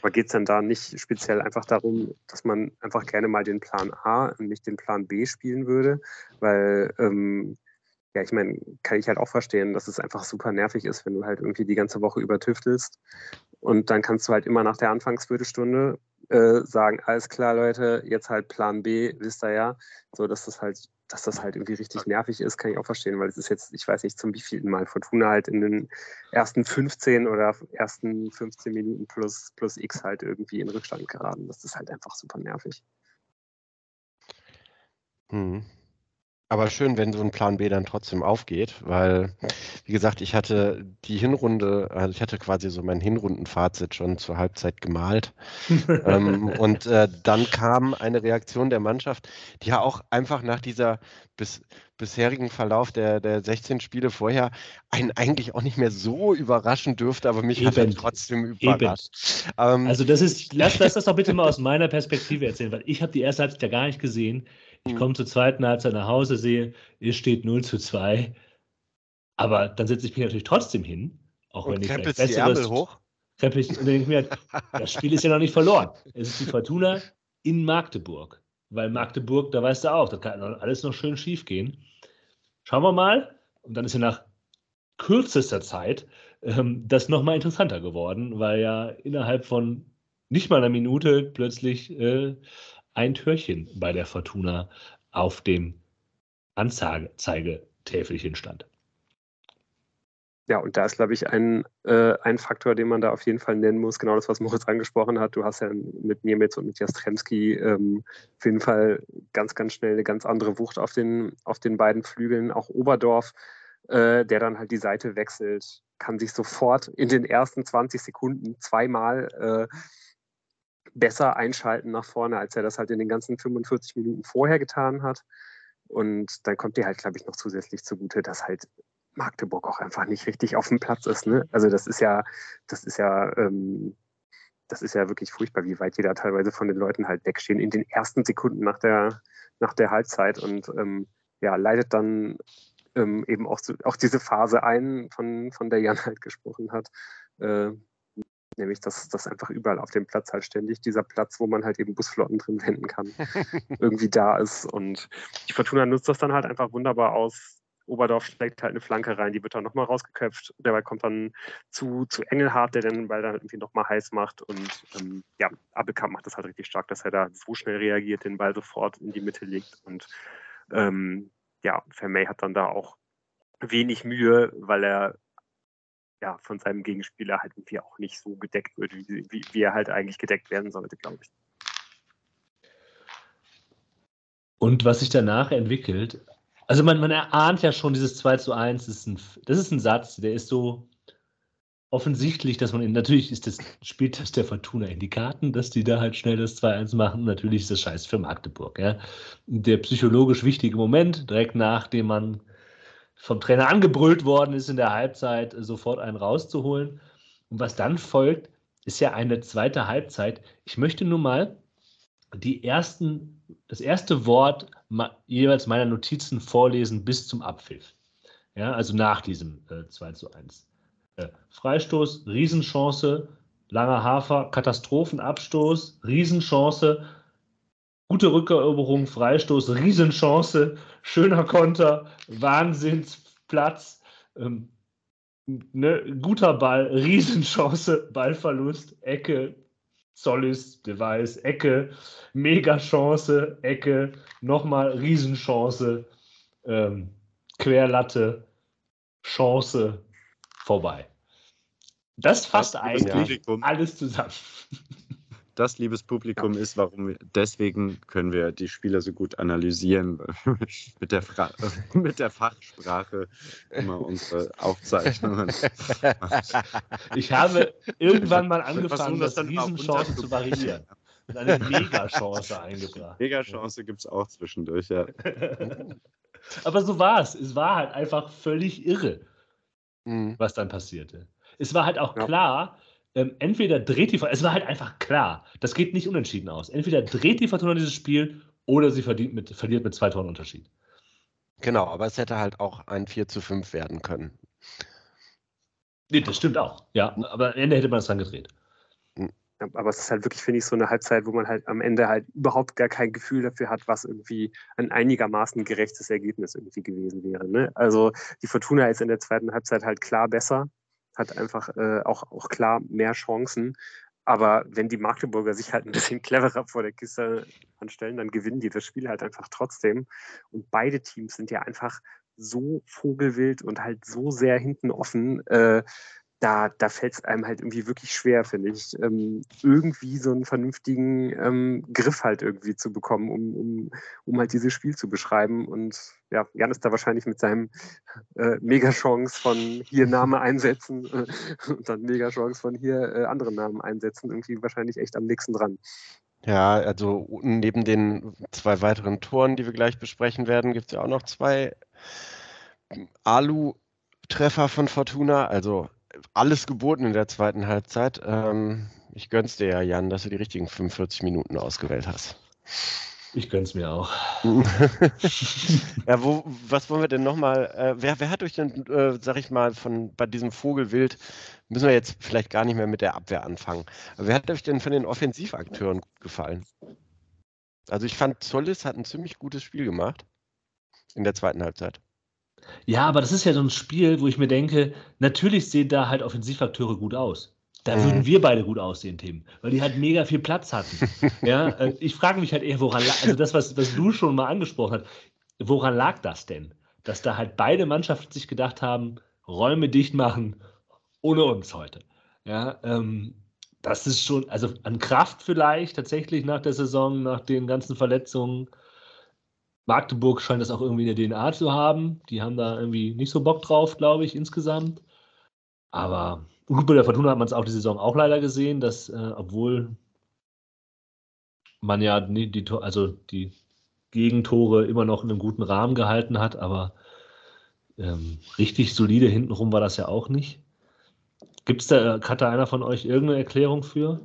S1: Aber geht es denn da nicht speziell einfach darum, dass man einfach gerne mal den Plan A und nicht den Plan B spielen würde? Weil, ähm, ja, ich meine, kann ich halt auch verstehen, dass es einfach super nervig ist, wenn du halt irgendwie die ganze Woche übertüftelst. Und dann kannst du halt immer nach der Anfangsviertelstunde äh, sagen, alles klar, Leute, jetzt halt Plan B, wisst ihr ja. So, dass das halt dass das halt irgendwie richtig nervig ist, kann ich auch verstehen, weil es ist jetzt, ich weiß nicht, zum wievielten Mal Fortuna halt in den ersten 15 oder ersten 15 Minuten plus, plus X halt irgendwie in Rückstand geraten. Das ist halt einfach super nervig.
S3: Hm. Aber schön, wenn so ein Plan B dann trotzdem aufgeht, weil, wie gesagt, ich hatte die Hinrunde, also ich hatte quasi so mein Hinrundenfazit schon zur Halbzeit gemalt. ähm, und äh, dann kam eine Reaktion der Mannschaft, die ja auch einfach nach dieser bis, bisherigen Verlauf der, der 16 Spiele vorher einen eigentlich auch nicht mehr so überraschen dürfte, aber mich Eben. hat er trotzdem überrascht.
S2: Ähm, also das ist, lass, lass das doch bitte mal aus meiner Perspektive erzählen, weil ich habe die erste Halbzeit ja gar nicht gesehen. Ich komme zur zweiten Halbzeit nach Hause, sehe, es steht 0 zu 2. Aber dann setze ich mich natürlich trotzdem hin, auch und wenn ich vielleicht besseres... hoch? Ich, und denke mir, das Spiel ist ja noch nicht verloren. Es ist die Fortuna in Magdeburg. Weil Magdeburg, da weißt du auch, das kann alles noch schön schief gehen. Schauen wir mal. Und dann ist ja nach kürzester Zeit ähm, das nochmal interessanter geworden, weil ja innerhalb von nicht mal einer Minute plötzlich äh, ein Türchen bei der Fortuna auf dem Anzeigetäfelchen stand.
S1: ja, und da ist, glaube ich, ein, äh, ein Faktor, den man da auf jeden Fall nennen muss, genau das, was Moritz angesprochen hat. Du hast ja mit Niemetz und mit Jastremski ähm, auf jeden Fall ganz, ganz schnell eine ganz andere Wucht auf den, auf den beiden Flügeln. Auch Oberdorf, äh, der dann halt die Seite wechselt, kann sich sofort in den ersten 20 Sekunden zweimal äh, besser einschalten nach vorne, als er das halt in den ganzen 45 Minuten vorher getan hat. Und dann kommt dir halt, glaube ich, noch zusätzlich zugute, dass halt Magdeburg auch einfach nicht richtig auf dem Platz ist. Ne? Also das ist ja, das ist ja, ähm, das ist ja wirklich furchtbar, wie weit die da teilweise von den Leuten halt wegstehen in den ersten Sekunden nach der, nach der Halbzeit und ähm, ja, leidet dann ähm, eben auch, so, auch diese Phase ein, von, von der Jan halt gesprochen hat. Äh, nämlich, dass das einfach überall auf dem Platz halt ständig dieser Platz, wo man halt eben Busflotten drin wenden kann, irgendwie da ist. Und die Fortuna nutzt das dann halt einfach wunderbar aus, Oberdorf schlägt halt eine Flanke rein, die wird dann nochmal rausgeköpft. Dabei kommt dann zu, zu Engelhardt, der den Ball dann irgendwie nochmal heiß macht. Und ähm, ja, Abelkamp macht das halt richtig stark, dass er da so schnell reagiert, den Ball sofort in die Mitte legt. Und ähm, ja, Vermey hat dann da auch wenig Mühe, weil er ja von seinem Gegenspieler halt irgendwie auch nicht so gedeckt wird, wie, wie, wie er halt eigentlich gedeckt werden sollte, glaube ich.
S2: Und was sich danach entwickelt, also man, man erahnt ja schon dieses 2 zu 1, das ist, ein, das ist ein Satz, der ist so offensichtlich, dass man, in, natürlich ist das, spielt das der Fortuna in die Karten, dass die da halt schnell das 2-1 machen. Natürlich ist das scheiße für Magdeburg. Ja. Der psychologisch wichtige Moment, direkt nachdem man vom Trainer angebrüllt worden ist in der Halbzeit, sofort einen rauszuholen. Und was dann folgt, ist ja eine zweite Halbzeit. Ich möchte nur mal die ersten, das erste Wort jeweils meiner Notizen vorlesen bis zum Abpfiff. Ja, also nach diesem äh, 2 zu 1. Äh, Freistoß, Riesenchance, langer Hafer, Katastrophenabstoß, Riesenchance, gute Rückeroberung, Freistoß, Riesenchance, schöner Konter, Wahnsinnsplatz, ähm, ne, guter Ball, Riesenchance, Ballverlust, Ecke, Solis, Device, Ecke, mega Chance, Ecke, nochmal Riesenchance, ähm, Querlatte, Chance, vorbei. Das fasst eigentlich alles zusammen.
S4: Das, liebes Publikum, ja. ist, warum wir, deswegen können wir die Spieler so gut analysieren, mit der, Fra mit der Fachsprache immer unsere Aufzeichnungen.
S2: Ich habe irgendwann mal angefangen, das Riesenchance zu variieren. Und eine Mega-Chance eingebracht.
S4: Mega-Chance gibt es auch zwischendurch, ja.
S2: Aber so war es. Es war halt einfach völlig irre, mhm. was dann passierte. Es war halt auch ja. klar, ähm, entweder dreht die Fortuna, es war halt einfach klar, das geht nicht unentschieden aus. Entweder dreht die Fortuna dieses Spiel oder sie mit, verliert mit zwei Toren Unterschied.
S3: Genau, aber es hätte halt auch ein 4 zu 5 werden können.
S2: Nee, das stimmt auch. Ja, aber am Ende hätte man es dann gedreht.
S1: Aber es ist halt wirklich, finde ich, so eine Halbzeit, wo man halt am Ende halt überhaupt gar kein Gefühl dafür hat, was irgendwie ein einigermaßen gerechtes Ergebnis irgendwie gewesen wäre. Ne? Also die Fortuna ist in der zweiten Halbzeit halt klar besser hat einfach äh, auch, auch klar mehr Chancen. Aber wenn die Magdeburger sich halt ein bisschen cleverer vor der Kiste anstellen, dann gewinnen die das Spiel halt einfach trotzdem. Und beide Teams sind ja einfach so vogelwild und halt so sehr hinten offen. Äh, da, da fällt es einem halt irgendwie wirklich schwer, finde ich, ähm, irgendwie so einen vernünftigen ähm, Griff halt irgendwie zu bekommen, um, um, um halt dieses Spiel zu beschreiben. Und ja, Jan ist da wahrscheinlich mit seinem äh, Mega-Chance von hier Name einsetzen äh, und dann Mega-Chance von hier äh, andere Namen einsetzen, irgendwie wahrscheinlich echt am nächsten dran.
S3: Ja, also neben den zwei weiteren Toren, die wir gleich besprechen werden, gibt es ja auch noch zwei Alu-Treffer von Fortuna. Also alles geboten in der zweiten Halbzeit. Ähm, ich gönn's dir ja, Jan, dass du die richtigen 45 Minuten ausgewählt hast.
S2: Ich gönn's mir auch.
S3: ja, wo, was wollen wir denn nochmal? Äh, wer, wer hat euch denn, äh, sag ich mal, von bei diesem Vogelwild, müssen wir jetzt vielleicht gar nicht mehr mit der Abwehr anfangen. Aber wer hat euch denn von den Offensivakteuren gut gefallen? Also ich fand, Zollis hat ein ziemlich gutes Spiel gemacht in der zweiten Halbzeit.
S2: Ja, aber das ist ja so ein Spiel, wo ich mir denke, natürlich sehen da halt Offensivakteure gut aus. Da mhm. würden wir beide gut aussehen, Tim, weil die halt mega viel Platz hatten. ja, äh, ich frage mich halt eher, woran lag, also das, was, was du schon mal angesprochen hast, woran lag das denn? Dass da halt beide Mannschaften sich gedacht haben, Räume dicht machen, ohne uns heute. Ja, ähm, das ist schon, also an Kraft vielleicht tatsächlich nach der Saison, nach den ganzen Verletzungen. Magdeburg scheint das auch irgendwie in der DNA zu haben. Die haben da irgendwie nicht so Bock drauf, glaube ich, insgesamt. Aber gut, bei der Fortuna hat man es auch die Saison auch leider gesehen, dass, äh, obwohl man ja die, die, also die Gegentore immer noch in einem guten Rahmen gehalten hat, aber ähm, richtig solide hintenrum war das ja auch nicht. Gibt es da, hat da einer von euch irgendeine Erklärung für?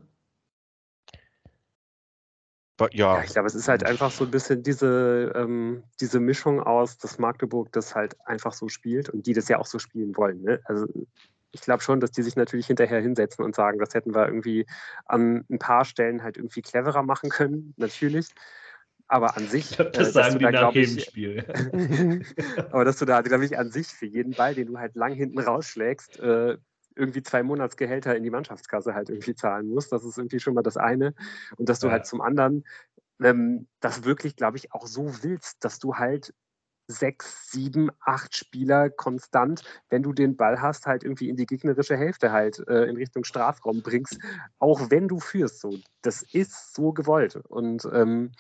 S1: Ja. ja. ich glaube, es ist halt einfach so ein bisschen diese, ähm, diese Mischung aus, dass Magdeburg das halt einfach so spielt und die das ja auch so spielen wollen. Ne? Also ich glaube schon, dass die sich natürlich hinterher hinsetzen und sagen, das hätten wir irgendwie an ein paar Stellen halt irgendwie cleverer machen können, natürlich. Aber an sich.
S2: Das äh, sagen die da, nach jedem Spiel.
S1: aber dass du da, glaube ich, an sich für jeden Ball, den du halt lang hinten rausschlägst, äh, irgendwie zwei Monatsgehälter in die Mannschaftskasse halt irgendwie zahlen musst. Das ist irgendwie schon mal das eine. Und dass du ja. halt zum anderen ähm, das wirklich, glaube ich, auch so willst, dass du halt sechs, sieben, acht Spieler konstant, wenn du den Ball hast, halt irgendwie in die gegnerische Hälfte halt äh, in Richtung Strafraum bringst, auch wenn du führst. So, das ist so gewollt. Und ähm,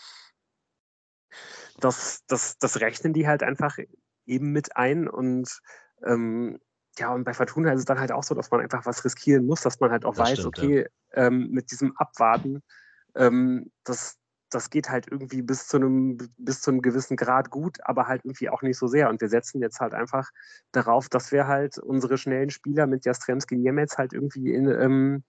S1: das, das, das rechnen die halt einfach eben mit ein und ähm, ja, und bei Fortuna ist es dann halt auch so, dass man einfach was riskieren muss, dass man halt auch das weiß, stimmt, okay, ja. ähm, mit diesem Abwarten, ähm, das, das geht halt irgendwie bis zu, einem, bis zu einem gewissen Grad gut, aber halt irgendwie auch nicht so sehr. Und wir setzen jetzt halt einfach darauf, dass wir halt unsere schnellen Spieler mit Jastremski Niemetz halt irgendwie in, ähm,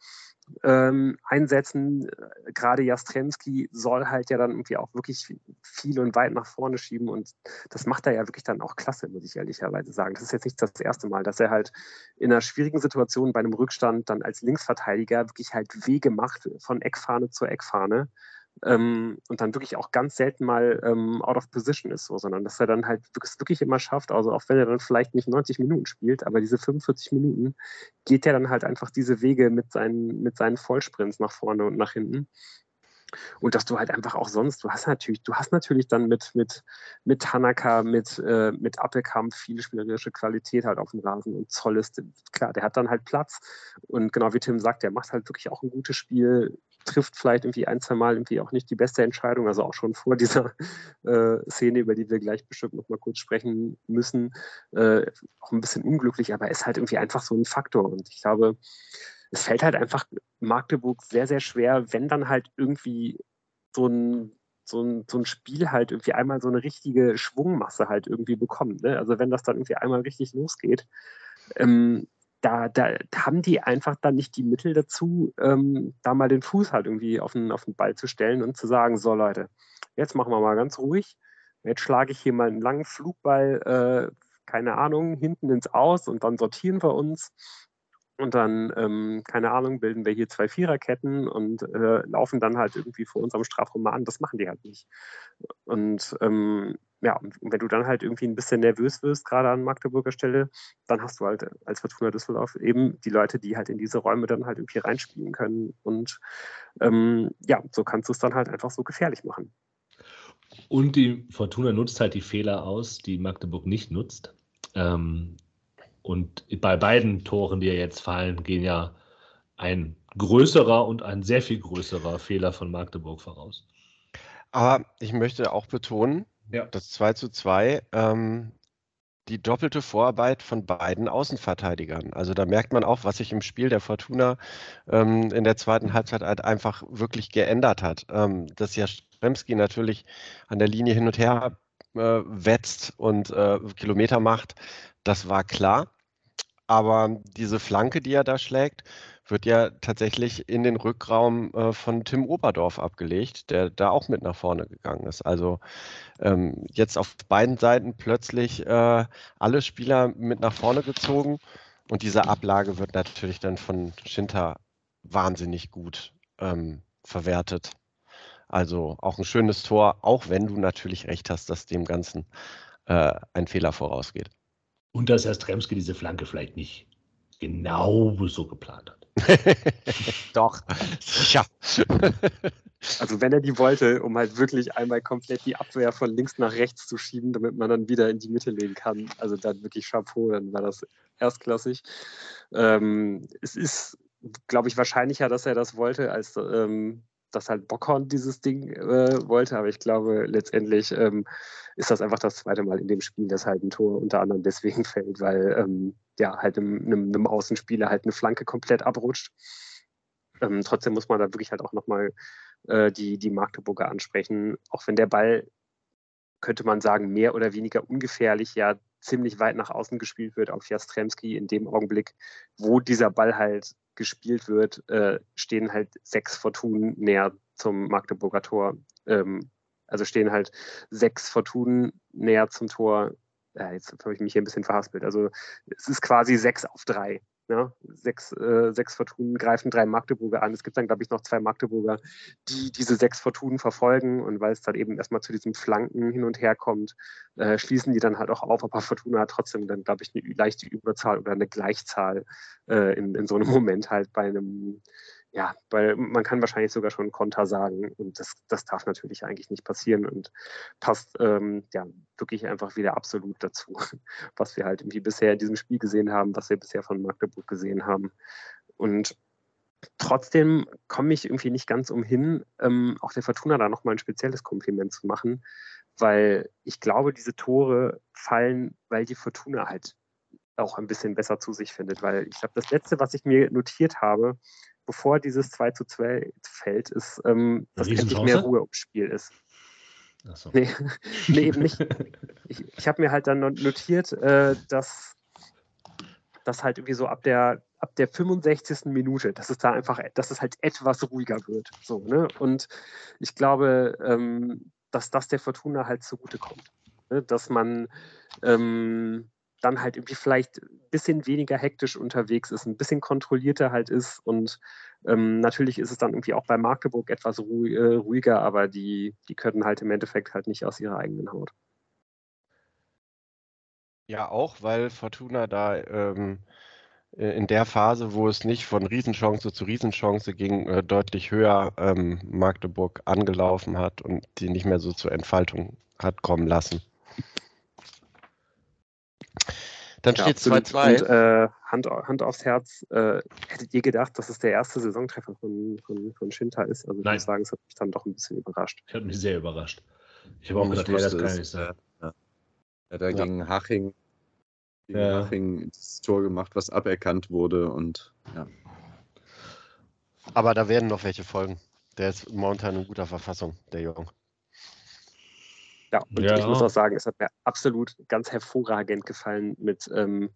S1: ähm, einsetzen. Gerade Jastremski soll halt ja dann irgendwie auch wirklich viel und weit nach vorne schieben und das macht er ja wirklich dann auch klasse, muss ich ehrlicherweise sagen. Das ist jetzt nicht das erste Mal, dass er halt in einer schwierigen Situation bei einem Rückstand dann als Linksverteidiger wirklich halt Wege macht von Eckfahne zu Eckfahne ähm, und dann wirklich auch ganz selten mal ähm, out of position ist, so, sondern dass er dann halt wirklich, wirklich immer schafft, also auch wenn er dann vielleicht nicht 90 Minuten spielt, aber diese 45 Minuten geht er dann halt einfach diese Wege mit seinen, mit seinen Vollsprints nach vorne und nach hinten. Und dass du halt einfach auch sonst, du hast natürlich, du hast natürlich dann mit, mit, mit Tanaka, mit, äh, mit Appelkamp viel spielerische Qualität halt auf dem Rasen und Zoll ist, klar, der hat dann halt Platz. Und genau wie Tim sagt, der macht halt wirklich auch ein gutes Spiel, trifft vielleicht irgendwie ein, zwei Mal irgendwie auch nicht die beste Entscheidung, also auch schon vor dieser äh, Szene, über die wir gleich bestimmt noch mal kurz sprechen müssen, äh, auch ein bisschen unglücklich, aber ist halt irgendwie einfach so ein Faktor. Und ich glaube, es fällt halt einfach Magdeburg sehr, sehr schwer, wenn dann halt irgendwie so ein so ein, so ein Spiel halt irgendwie einmal so eine richtige Schwungmasse halt irgendwie bekommt. Ne? Also wenn das dann irgendwie einmal richtig losgeht, ähm, da, da, haben die einfach dann nicht die Mittel dazu, ähm, da mal den Fuß halt irgendwie auf den, auf den Ball zu stellen und zu sagen, so Leute, jetzt machen wir mal ganz ruhig. Jetzt schlage ich hier mal einen langen Flugball, äh, keine Ahnung, hinten ins Aus und dann sortieren wir uns. Und dann, ähm, keine Ahnung, bilden wir hier zwei Viererketten und äh, laufen dann halt irgendwie vor unserem Strafraum mal an. Das machen die halt nicht. Und ähm, ja, und wenn du dann halt irgendwie ein bisschen nervös wirst, gerade an Magdeburger Stelle, dann hast du halt als Fortuna Düsseldorf eben die Leute, die halt in diese Räume dann halt irgendwie reinspielen können. Und ähm, ja, so kannst du es dann halt einfach so gefährlich machen.
S2: Und die Fortuna nutzt halt die Fehler aus, die Magdeburg nicht nutzt. Ähm, und bei beiden Toren, die ja jetzt fallen, gehen ja ein größerer und ein sehr viel größerer Fehler von Magdeburg voraus.
S3: Aber ich möchte auch betonen, ja. Das 2 zu 2, ähm, die doppelte Vorarbeit von beiden Außenverteidigern. Also da merkt man auch, was sich im Spiel der Fortuna ähm, in der zweiten Halbzeit halt einfach wirklich geändert hat. Ähm, dass ja Stremski natürlich an der Linie hin und her äh, wetzt und äh, Kilometer macht, das war klar. Aber diese Flanke, die er da schlägt, wird ja tatsächlich in den Rückraum äh, von Tim Oberdorf abgelegt, der da auch mit nach vorne gegangen ist. Also ähm, jetzt auf beiden Seiten plötzlich äh, alle Spieler mit nach vorne gezogen und diese Ablage wird natürlich dann von Schinter wahnsinnig gut ähm, verwertet. Also auch ein schönes Tor, auch wenn du natürlich recht hast, dass dem Ganzen äh, ein Fehler vorausgeht.
S2: Und dass Herr Stremski diese Flanke vielleicht nicht genau so geplant hat.
S3: Doch,
S1: sicher. also wenn er die wollte, um halt wirklich einmal komplett die Abwehr von links nach rechts zu schieben, damit man dann wieder in die Mitte legen kann, also dann wirklich Chapeau, dann war das erstklassig. Ähm, es ist, glaube ich, wahrscheinlicher, dass er das wollte, als ähm, dass halt Bockhorn dieses Ding äh, wollte, aber ich glaube, letztendlich ähm, ist das einfach das zweite Mal in dem Spiel, dass halt ein Tor unter anderem deswegen fällt, weil ähm, ja halt einem, einem, Außenspieler halt eine Flanke komplett abrutscht. Ähm, trotzdem muss man da wirklich halt auch nochmal äh, die, die Magdeburger ansprechen, auch wenn der Ball, könnte man sagen, mehr oder weniger ungefährlich ja ziemlich weit nach außen gespielt wird auf Jastremski in dem Augenblick, wo dieser Ball halt gespielt wird, äh, stehen halt sechs Fortunen näher zum Magdeburger Tor. Ähm, also stehen halt sechs Fortunen näher zum Tor. Ja, jetzt habe ich mich hier ein bisschen verhaspelt. Also es ist quasi sechs auf drei. Ja, sechs, äh, sechs Fortunen greifen drei Magdeburger an. Es gibt dann, glaube ich, noch zwei Magdeburger, die diese sechs Fortunen verfolgen. Und weil es dann eben erstmal zu diesem Flanken hin und her kommt, äh, schließen die dann halt auch auf. Aber Fortuna hat trotzdem dann, glaube ich, eine leichte Überzahl oder eine Gleichzahl äh, in, in so einem Moment halt bei einem ja, weil man kann wahrscheinlich sogar schon Konter sagen und das, das darf natürlich eigentlich nicht passieren und passt ähm, ja wirklich einfach wieder absolut dazu, was wir halt irgendwie bisher in diesem Spiel gesehen haben, was wir bisher von Magdeburg gesehen haben. Und trotzdem komme ich irgendwie nicht ganz umhin, ähm, auch der Fortuna da nochmal ein spezielles Kompliment zu machen, weil ich glaube, diese Tore fallen, weil die Fortuna halt auch ein bisschen besser zu sich findet, weil ich glaube, das letzte, was ich mir notiert habe, bevor dieses 2 zu 2 fällt, ist, ähm, dass endlich mehr Ruhe im Spiel ist. Ach so. Nee, nee, eben nicht. Ich, ich habe mir halt dann notiert, äh, dass das halt irgendwie so ab der ab der 65. Minute, dass es da einfach, dass es halt etwas ruhiger wird. So, ne? Und ich glaube, ähm, dass das der Fortuna halt zugutekommt. Ne? Dass man ähm, dann halt irgendwie vielleicht ein bisschen weniger hektisch unterwegs ist, ein bisschen kontrollierter halt ist. Und ähm, natürlich ist es dann irgendwie auch bei Magdeburg etwas ruhig, äh, ruhiger, aber die, die können halt im Endeffekt halt nicht aus ihrer eigenen Haut.
S3: Ja, auch, weil Fortuna da ähm, äh, in der Phase, wo es nicht von Riesenchance zu Riesenchance ging, äh, deutlich höher ähm, Magdeburg angelaufen hat und die nicht mehr so zur Entfaltung hat kommen lassen.
S1: Dann ja, steht 2-2. Und äh, Hand, Hand aufs Herz, äh, hättet ihr gedacht, dass es der erste Saisontreffer von, von, von Shinta ist? Also ich muss sagen, es hat mich dann doch ein bisschen überrascht.
S2: Ich habe mich sehr überrascht. Ich habe auch gedacht, ja, das kann nicht sein.
S4: Ja. Er hat da gegen Haching, gegen ja. Haching das Tor gemacht, was aberkannt wurde und ja.
S3: Aber da werden noch welche folgen. Der ist momentan in guter Verfassung, der Jung.
S1: Ja, und ja. ich muss auch sagen, es hat mir absolut ganz hervorragend gefallen, mit ähm,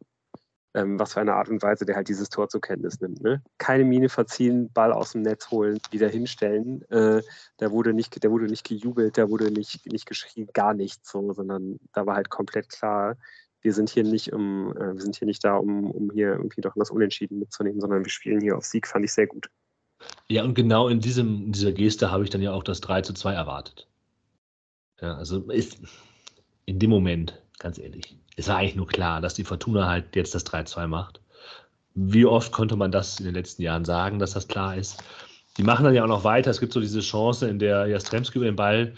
S1: ähm, was für eine Art und Weise der halt dieses Tor zur Kenntnis nimmt. Ne? Keine Miene verziehen, Ball aus dem Netz holen, wieder hinstellen. Äh, da wurde nicht, der wurde nicht gejubelt, da wurde nicht, nicht geschrien, gar nichts so, sondern da war halt komplett klar, wir sind hier nicht um, äh, wir sind hier nicht da, um, um hier irgendwie doch was Unentschieden mitzunehmen, sondern wir spielen hier auf Sieg, fand ich sehr gut.
S2: Ja, und genau in, diesem, in dieser Geste habe ich dann ja auch das 3 zu 2 erwartet. Ja, also ist in dem Moment, ganz ehrlich, es war eigentlich nur klar, dass die Fortuna halt jetzt das 3-2 macht. Wie oft konnte man das in den letzten Jahren sagen, dass das klar ist? Die machen dann ja auch noch weiter. Es gibt so diese Chance, in der Jastremski über den Ball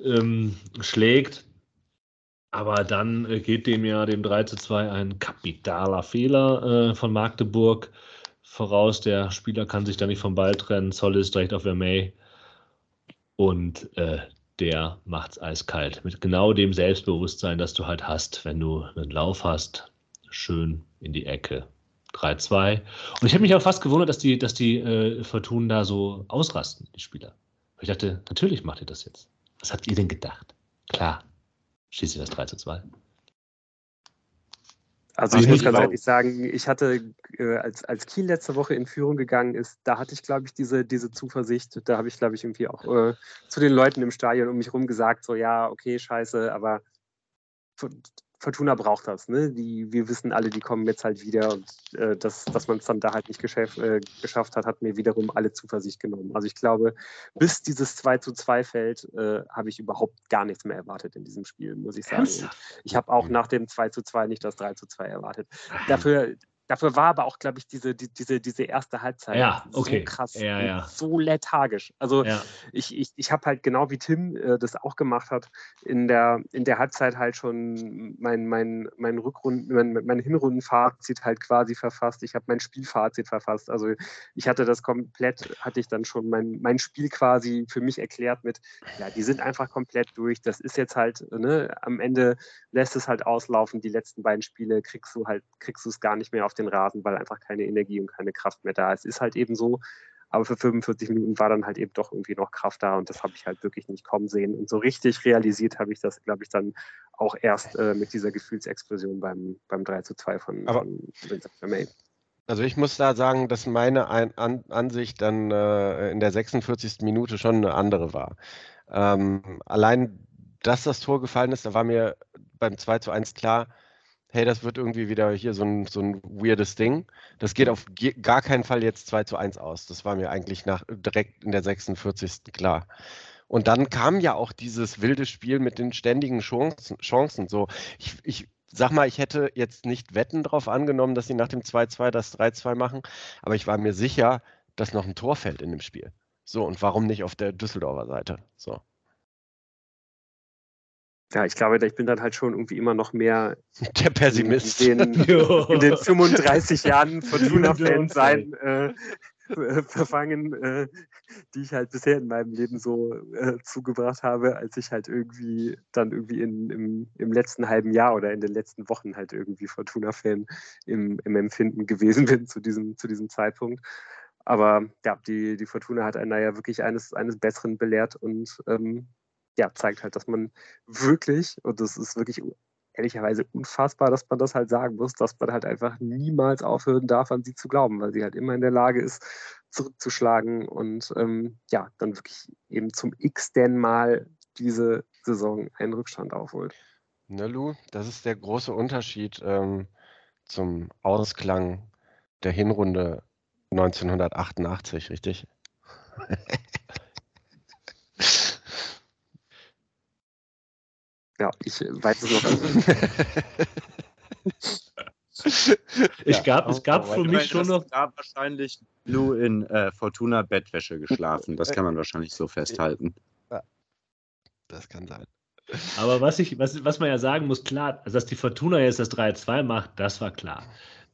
S2: ähm, schlägt. Aber dann äh, geht dem ja dem 3 zu 2 ein kapitaler Fehler äh, von Magdeburg voraus. Der Spieler kann sich da nicht vom Ball trennen. Zoll ist direkt auf Vermey. Und äh, der macht's eiskalt. Mit genau dem Selbstbewusstsein, das du halt hast, wenn du einen Lauf hast. Schön in die Ecke. 3-2. Und ich habe mich auch fast gewundert, dass die, dass die äh, Fortuna da so ausrasten, die Spieler. Ich dachte, natürlich macht ihr das jetzt. Was habt ihr denn gedacht? Klar, schießt ihr das 3 2.
S1: Also ich muss ganz ehrlich sagen, ich hatte, äh, als, als Kiel letzte Woche in Führung gegangen ist, da hatte ich, glaube ich, diese, diese Zuversicht. Da habe ich, glaube ich, irgendwie auch äh, zu den Leuten im Stadion um mich herum gesagt, so ja, okay, scheiße, aber Fortuna braucht das. Ne? Die, wir wissen alle, die kommen jetzt halt wieder und äh, dass, dass man es dann da halt nicht geschäft, äh, geschafft hat, hat mir wiederum alle Zuversicht genommen. Also ich glaube, bis dieses 2 zu 2 fällt, äh, habe ich überhaupt gar nichts mehr erwartet in diesem Spiel, muss ich sagen. Ich habe auch nach dem 2 zu 2 nicht das 3 zu 2 erwartet. Dafür Dafür war aber auch, glaube ich, diese, die, diese, diese erste Halbzeit
S2: ja, okay.
S1: so krass,
S2: ja, ja.
S1: so lethargisch. Also ich, ich, ich habe halt genau wie Tim äh, das auch gemacht hat, in der, in der Halbzeit halt schon mein, mein, mein Rückrunden, mein, mein Hinrundenfazit halt quasi verfasst. Ich habe mein Spielfazit verfasst. Also ich hatte das komplett, hatte ich dann schon mein, mein Spiel quasi für mich erklärt mit, ja, die sind einfach komplett durch. Das ist jetzt halt, ne, am Ende lässt es halt auslaufen. Die letzten beiden Spiele kriegst du halt, kriegst du es gar nicht mehr auf den Rasen, weil einfach keine Energie und keine Kraft mehr da ist. Es ist halt eben so. Aber für 45 Minuten war dann halt eben doch irgendwie noch Kraft da und das habe ich halt wirklich nicht kommen sehen. Und so richtig realisiert habe ich das, glaube ich, dann auch erst äh, mit dieser Gefühlsexplosion beim, beim 3 zu 2 von,
S3: Aber-
S1: von Vincent Vermey.
S3: Also ich muss da sagen, dass meine Ein An Ansicht dann äh, in der 46. Minute schon eine andere war. Ähm, allein, dass das Tor gefallen ist, da war mir beim 2 zu 1 klar, hey, das wird irgendwie wieder hier so ein, so ein weirdes Ding. Das geht auf gar keinen Fall jetzt 2 zu 1 aus. Das war mir eigentlich nach, direkt in der 46. klar. Und dann kam ja auch dieses wilde Spiel mit den ständigen Chancen. Chancen. So, ich, ich sag mal, ich hätte jetzt nicht Wetten drauf angenommen, dass sie nach dem 2-2 das 3-2 machen, aber ich war mir sicher, dass noch ein Tor fällt in dem Spiel. So, und warum nicht auf der Düsseldorfer Seite? So.
S1: Ja, ich glaube, ich bin dann halt schon irgendwie immer noch mehr
S3: Der Pessimist.
S1: in den, in den 35 Jahren Fortuna-Fan sein äh, äh, verfangen, äh, die ich halt bisher in meinem Leben so äh, zugebracht habe, als ich halt irgendwie dann irgendwie in, im, im letzten halben Jahr oder in den letzten Wochen halt irgendwie Fortuna-Fan im, im Empfinden gewesen bin zu diesem, zu diesem Zeitpunkt. Aber ja, die, die Fortuna hat einen da ja wirklich eines, eines Besseren belehrt und ähm, ja, zeigt halt, dass man wirklich, und das ist wirklich ehrlicherweise unfassbar, dass man das halt sagen muss, dass man halt einfach niemals aufhören darf, an sie zu glauben, weil sie halt immer in der Lage ist, zurückzuschlagen und ähm, ja, dann wirklich eben zum x-ten Mal diese Saison einen Rückstand aufholt.
S3: Ne, Lu, das ist der große Unterschied ähm, zum Ausklang der Hinrunde 1988, richtig?
S1: Ja, ich weiß es noch.
S2: Ich
S3: Ja,
S2: gab, es gab für mich schon noch.
S4: Da wahrscheinlich Lou in äh, Fortuna Bettwäsche geschlafen. Das kann man wahrscheinlich so festhalten.
S3: Das kann sein.
S2: Aber was, ich, was, was man ja sagen muss, klar, dass die Fortuna jetzt das 3-2 macht, das war klar.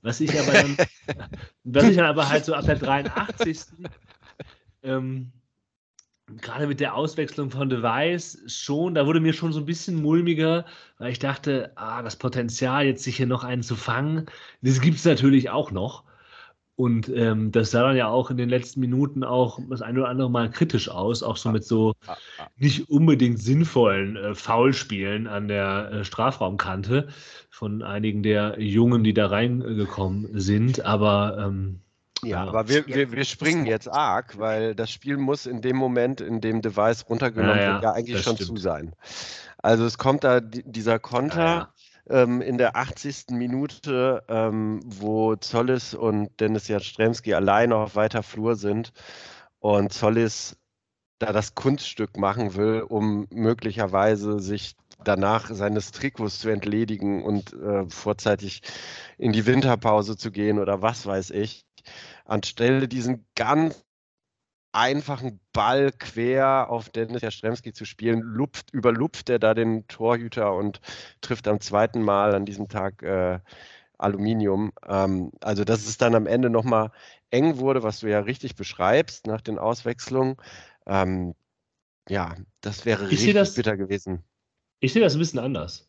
S2: Was ich aber dann, was ich dann aber halt so ab der 83. Ähm, gerade mit der Auswechslung von Device schon, da wurde mir schon so ein bisschen mulmiger, weil ich dachte, ah, das Potenzial, jetzt sich hier noch einen zu fangen, das gibt es natürlich auch noch. Und ähm, das sah dann ja auch in den letzten Minuten auch das eine oder andere Mal kritisch aus, auch so mit so
S3: Ah, ah.
S2: nicht unbedingt sinnvollen äh, Foulspielen an der äh, Strafraumkante von einigen der Jungen, die da reingekommen sind. Aber ähm,
S3: Ja, aber wir, wir, wir springen jetzt arg, weil das Spiel muss in dem Moment, in dem Device runtergenommen
S2: Ja, ja,
S3: wird, ja eigentlich schon
S2: stimmt.
S3: zu sein. Also es kommt da di- dieser Konter
S2: Ja,
S3: ähm, in der 80. Minute, ähm, wo Zollis und Dennis Jastremski alleine auf weiter Flur sind und Zollis da das Kunststück machen will, um möglicherweise sich danach seines Trikots zu entledigen und äh, vorzeitig in die Winterpause zu gehen oder was weiß ich, anstelle diesen ganz einfachen Ball quer auf Dennis Jastremski zu spielen, lupft, überlupft er da den Torhüter und trifft am zweiten Mal an diesem Tag äh, Aluminium. Ähm, also, dass es dann am Ende nochmal eng wurde, was du ja richtig beschreibst nach den Auswechslungen. Ähm, ja, das wäre
S2: Ich
S3: richtig
S2: das-
S3: bitter gewesen.
S2: ich sehe das ein bisschen anders.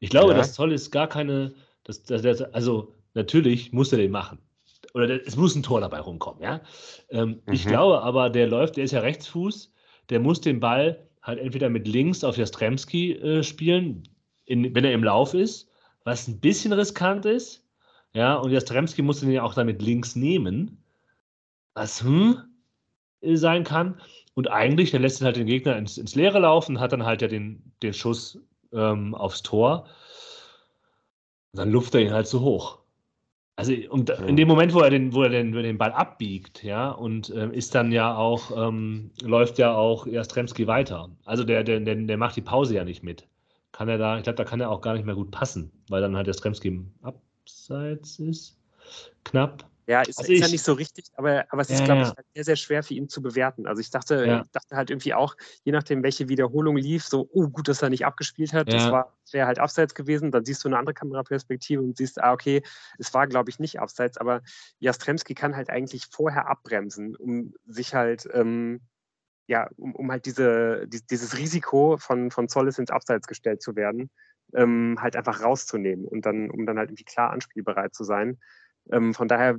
S2: Ich glaube,
S3: Ja.
S2: dass Zoll ist gar keine, dass, dass, also natürlich muss er den machen. Oder der- es muss ein Tor dabei rumkommen, ja. Ähm, Ich
S3: Mhm.
S2: glaube aber, der läuft, der ist ja Rechtsfuß, der muss den Ball halt entweder mit links auf Jastremski äh, spielen, in, wenn er im Lauf ist, was ein bisschen riskant ist. Ja, und Jastremski muss den ja auch damit links nehmen, was hm, äh, sein kann. Und eigentlich, dann lässt halt den Gegner ins, ins Leere laufen, hat dann halt ja den, den Schuss ähm, aufs Tor. Und dann luft er ihn halt so hoch. Also und in dem Moment, wo er den, wo er den, wo er den Ball abbiegt, ja, und ähm, ist dann ja auch, ähm, läuft ja auch Jastremski weiter. Also der, der, der, der macht die Pause ja nicht mit. Kann er da, ich glaube, da kann er auch gar nicht mehr gut passen, weil dann halt Jastremski Abseits ist. knapp.
S1: Ja, ist,
S2: Also
S1: ist ja
S2: ich-
S1: nicht so richtig, aber, aber es ist,
S2: Ja,
S1: glaube
S2: ja.
S1: ich, halt sehr, sehr schwer für ihn zu bewerten. Also ich dachte,
S2: Ja.
S1: ich dachte halt irgendwie auch, je nachdem, welche Wiederholung lief, so, oh, gut, dass er nicht abgespielt hat. Das
S2: Ja.
S1: war wäre halt abseits gewesen. Dann siehst du eine andere Kameraperspektive und siehst, ah, okay, es war, glaube ich, nicht abseits, aber Jastremski kann halt eigentlich vorher abbremsen, um sich halt, ähm, ja, um, um halt diese, die, dieses Risiko von, von Zolles ins Abseits gestellt zu werden, ähm, halt einfach rauszunehmen und dann, um dann halt irgendwie klar anspielbereit zu sein. Ähm, von daher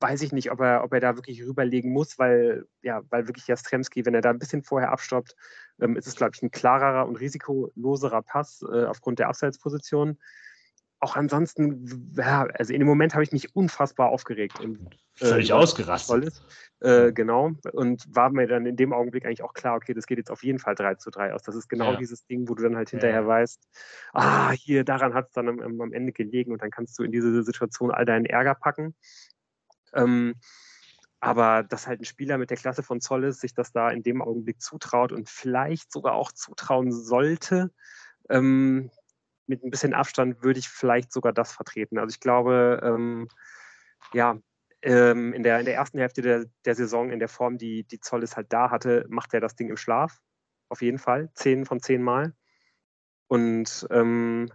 S1: weiß ich nicht, ob er, ob er da wirklich rüberlegen muss, weil, ja, weil wirklich Jastremski, wenn er da ein bisschen vorher abstoppt, ähm, ist es, glaube ich, ein klarerer und risikoloserer Pass äh, aufgrund der Abseitsposition. Auch ansonsten, ja, also in dem Moment habe ich mich unfassbar aufgeregt. Und,
S2: Völlig
S1: äh,
S2: ausgerastet.
S1: Tolles. Äh, genau. Und war mir dann in dem Augenblick eigentlich auch klar, okay, das geht jetzt auf jeden Fall 3 zu 3 aus. Das ist genau
S2: Ja.
S1: dieses Ding, wo du dann halt
S2: Ja.
S1: hinterher weißt, ah, hier, daran hat es dann am, am Ende gelegen und dann kannst du in diese Situation all deinen Ärger packen. Ähm, aber dass halt ein Spieler mit der Klasse von Zolles sich das da in dem Augenblick zutraut und vielleicht sogar auch zutrauen sollte, ähm, mit ein bisschen Abstand würde ich vielleicht sogar das vertreten. Also ich glaube, ähm, ja, ähm, in, der, in der ersten Hälfte der, der Saison, in der Form, die, die Zolles halt da hatte, macht er das Ding im Schlaf. Auf jeden Fall. Zehn von zehn Mal. Und, ähm,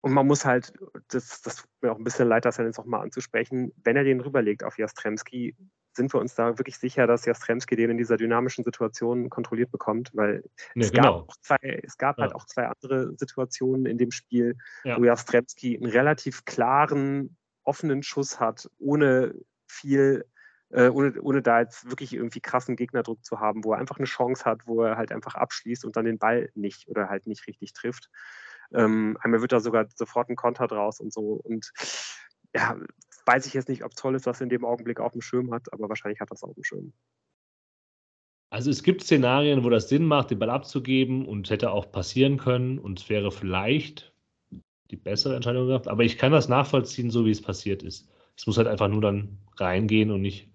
S1: und man muss halt, das, das tut mir auch ein bisschen leid, das dann jetzt auch mal anzusprechen, wenn er den rüberlegt auf Jastremski, sind wir uns da wirklich sicher, dass Jastremski den in dieser dynamischen Situation kontrolliert bekommt, weil
S2: Nee,
S1: es,
S2: genau.
S1: gab, auch zwei, es gab halt
S2: Ja.
S1: auch zwei andere Situationen in dem Spiel,
S2: Ja.
S1: wo Jastremski einen relativ klaren, offenen Schuss hat, ohne viel, äh, ohne, ohne da jetzt wirklich irgendwie krassen Gegnerdruck zu haben, wo er einfach eine Chance hat, wo er halt einfach abschließt und dann den Ball nicht oder halt nicht richtig trifft. Ähm, einmal wird da sogar sofort ein Konter draus und so. Und ja, weiß ich jetzt nicht, ob Zolles das in dem Augenblick auf dem Schirm hat, aber wahrscheinlich hat das auf dem Schirm.
S2: Also es gibt Szenarien, wo das Sinn macht, den Ball abzugeben und hätte auch passieren können und es wäre vielleicht die bessere Entscheidung gehabt, aber ich kann das nachvollziehen, so wie es passiert ist. Es muss halt einfach nur dann reingehen und nicht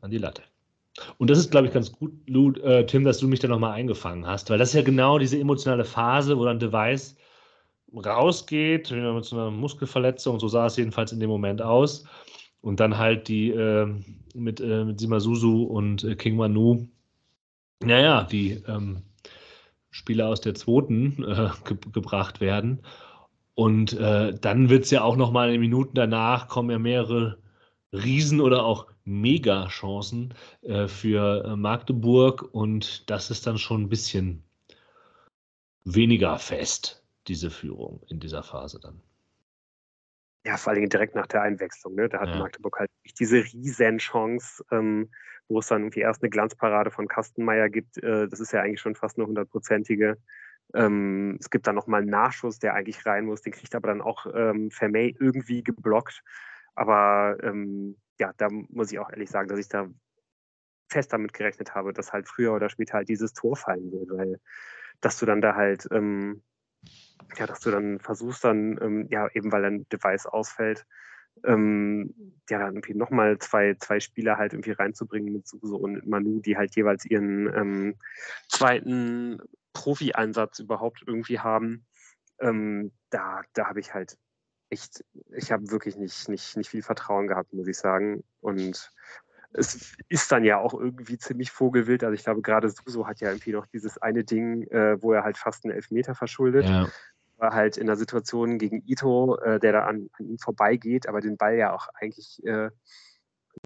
S2: an die Latte. Und das ist, glaube ich, ganz gut, Lu, äh, Tim, dass du mich da nochmal eingefangen hast, weil das ist ja genau diese emotionale Phase, wo dann Device rausgeht, mit so einer Muskelverletzung, so sah es jedenfalls in dem Moment aus. Und dann halt die äh, mit, äh, mit Simasuzu und äh, King Manu, naja, die ähm, Spieler aus der zweiten äh, ge gebracht werden. Und äh, dann wird es ja auch nochmal in den Minuten danach kommen ja mehrere Riesen- oder auch Mega-Chancen äh, für äh, Magdeburg. Und das ist dann schon ein bisschen weniger fest, diese Führung in dieser Phase dann.
S1: Ja, vor allen Dingen direkt nach der Einwechslung. Ne? Da hat
S2: Ja.
S1: Magdeburg halt diese Riesenchance, ähm, wo es dann irgendwie erst eine Glanzparade von Kastenmeier gibt. Äh, das ist ja eigentlich schon fast eine hundertprozentige. Ähm, es gibt dann nochmal einen Nachschuss, der eigentlich rein muss. Den kriegt aber dann auch ähm, Vermey irgendwie geblockt. Aber ähm, ja, da muss ich auch ehrlich sagen, dass ich da fest damit gerechnet habe, dass halt früher oder später halt dieses Tor fallen wird, weil dass du dann da halt ähm, ja, dass du dann versuchst dann, ähm, ja, eben weil dein Device ausfällt, ähm, ja, dann irgendwie nochmal zwei, zwei Spieler halt irgendwie reinzubringen mit Suso und Manu, die halt jeweils ihren ähm, zweiten Profi-Einsatz überhaupt irgendwie haben. Ähm, da da habe ich halt echt, ich habe wirklich nicht, nicht, nicht viel Vertrauen gehabt, muss ich sagen. Und es ist dann ja auch irgendwie ziemlich vogelwild. Also ich glaube, gerade Suso hat ja irgendwie noch dieses eine Ding, äh, wo er halt fast einen Elfmeter verschuldet
S2: Ja,
S1: war halt in der Situation gegen Ito, äh, der da an, an ihm vorbeigeht, aber den Ball ja auch eigentlich äh,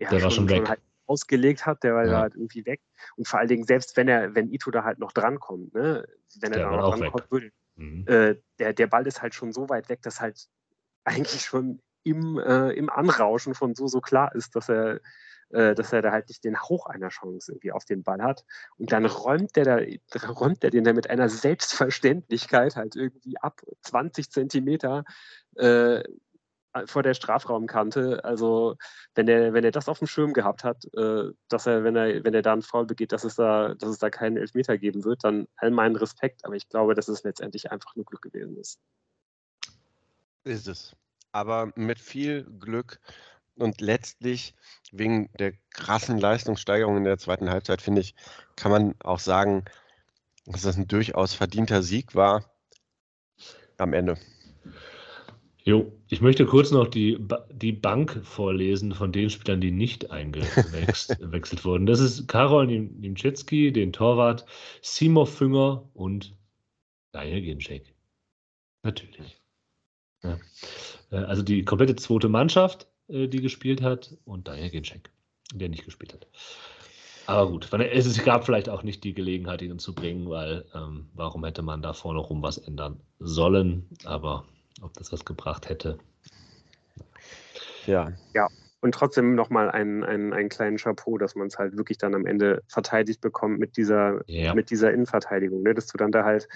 S1: ja,
S2: Der war schon weg.
S1: halt ausgelegt hat, der war
S2: Ja.
S1: da halt irgendwie weg. Und vor allen Dingen, selbst wenn er, wenn Ito da halt noch drankommt, ne, wenn er
S2: Der
S1: da
S2: war
S1: noch
S2: auch
S1: drankommen würde,
S2: mhm.
S1: äh, der, der Ball ist halt schon so weit weg, dass halt eigentlich schon im, äh, im Anrauschen von so, so klar ist, dass er, äh, dass er da halt nicht den Hauch einer Chance irgendwie auf den Ball hat. Und dann räumt der da, räumt der den da mit einer Selbstverständlichkeit halt irgendwie ab 20 Zentimeter äh, vor der Strafraumkante. Also wenn er, wenn er das auf dem Schirm gehabt hat, äh, dass er, wenn er, wenn er da einen Foul begeht, dass es da, dass es da keinen Elfmeter geben wird, dann all meinen Respekt. Aber ich glaube, dass es letztendlich einfach nur Glück gewesen ist.
S3: Ist es. Aber mit viel Glück und letztlich wegen der krassen Leistungssteigerung in der zweiten Halbzeit, finde ich, kann man auch sagen, dass das ein durchaus verdienter Sieg war am Ende.
S2: Jo, ich möchte kurz noch die, die Bank vorlesen von den Spielern, die nicht eingewechselt wurden. Das ist Karol Niemczewski, den Torwart, Simo Fünger und Daniel Ginczek. Natürlich. Ja. Äh, also die komplette zweite Mannschaft, die gespielt hat, und Daniel Ginczek, der nicht gespielt hat. Aber gut, es gab vielleicht auch nicht die Gelegenheit, ihn zu bringen, weil ähm, warum hätte man da vorne rum was ändern sollen? Aber ob das was gebracht hätte.
S1: Ja. Ja, und trotzdem nochmal einen, einen, einen kleinen Chapeau, dass man es halt wirklich dann am Ende verteidigt bekommt mit dieser, ja. mit dieser Innenverteidigung. Ne? Dass du dann da halt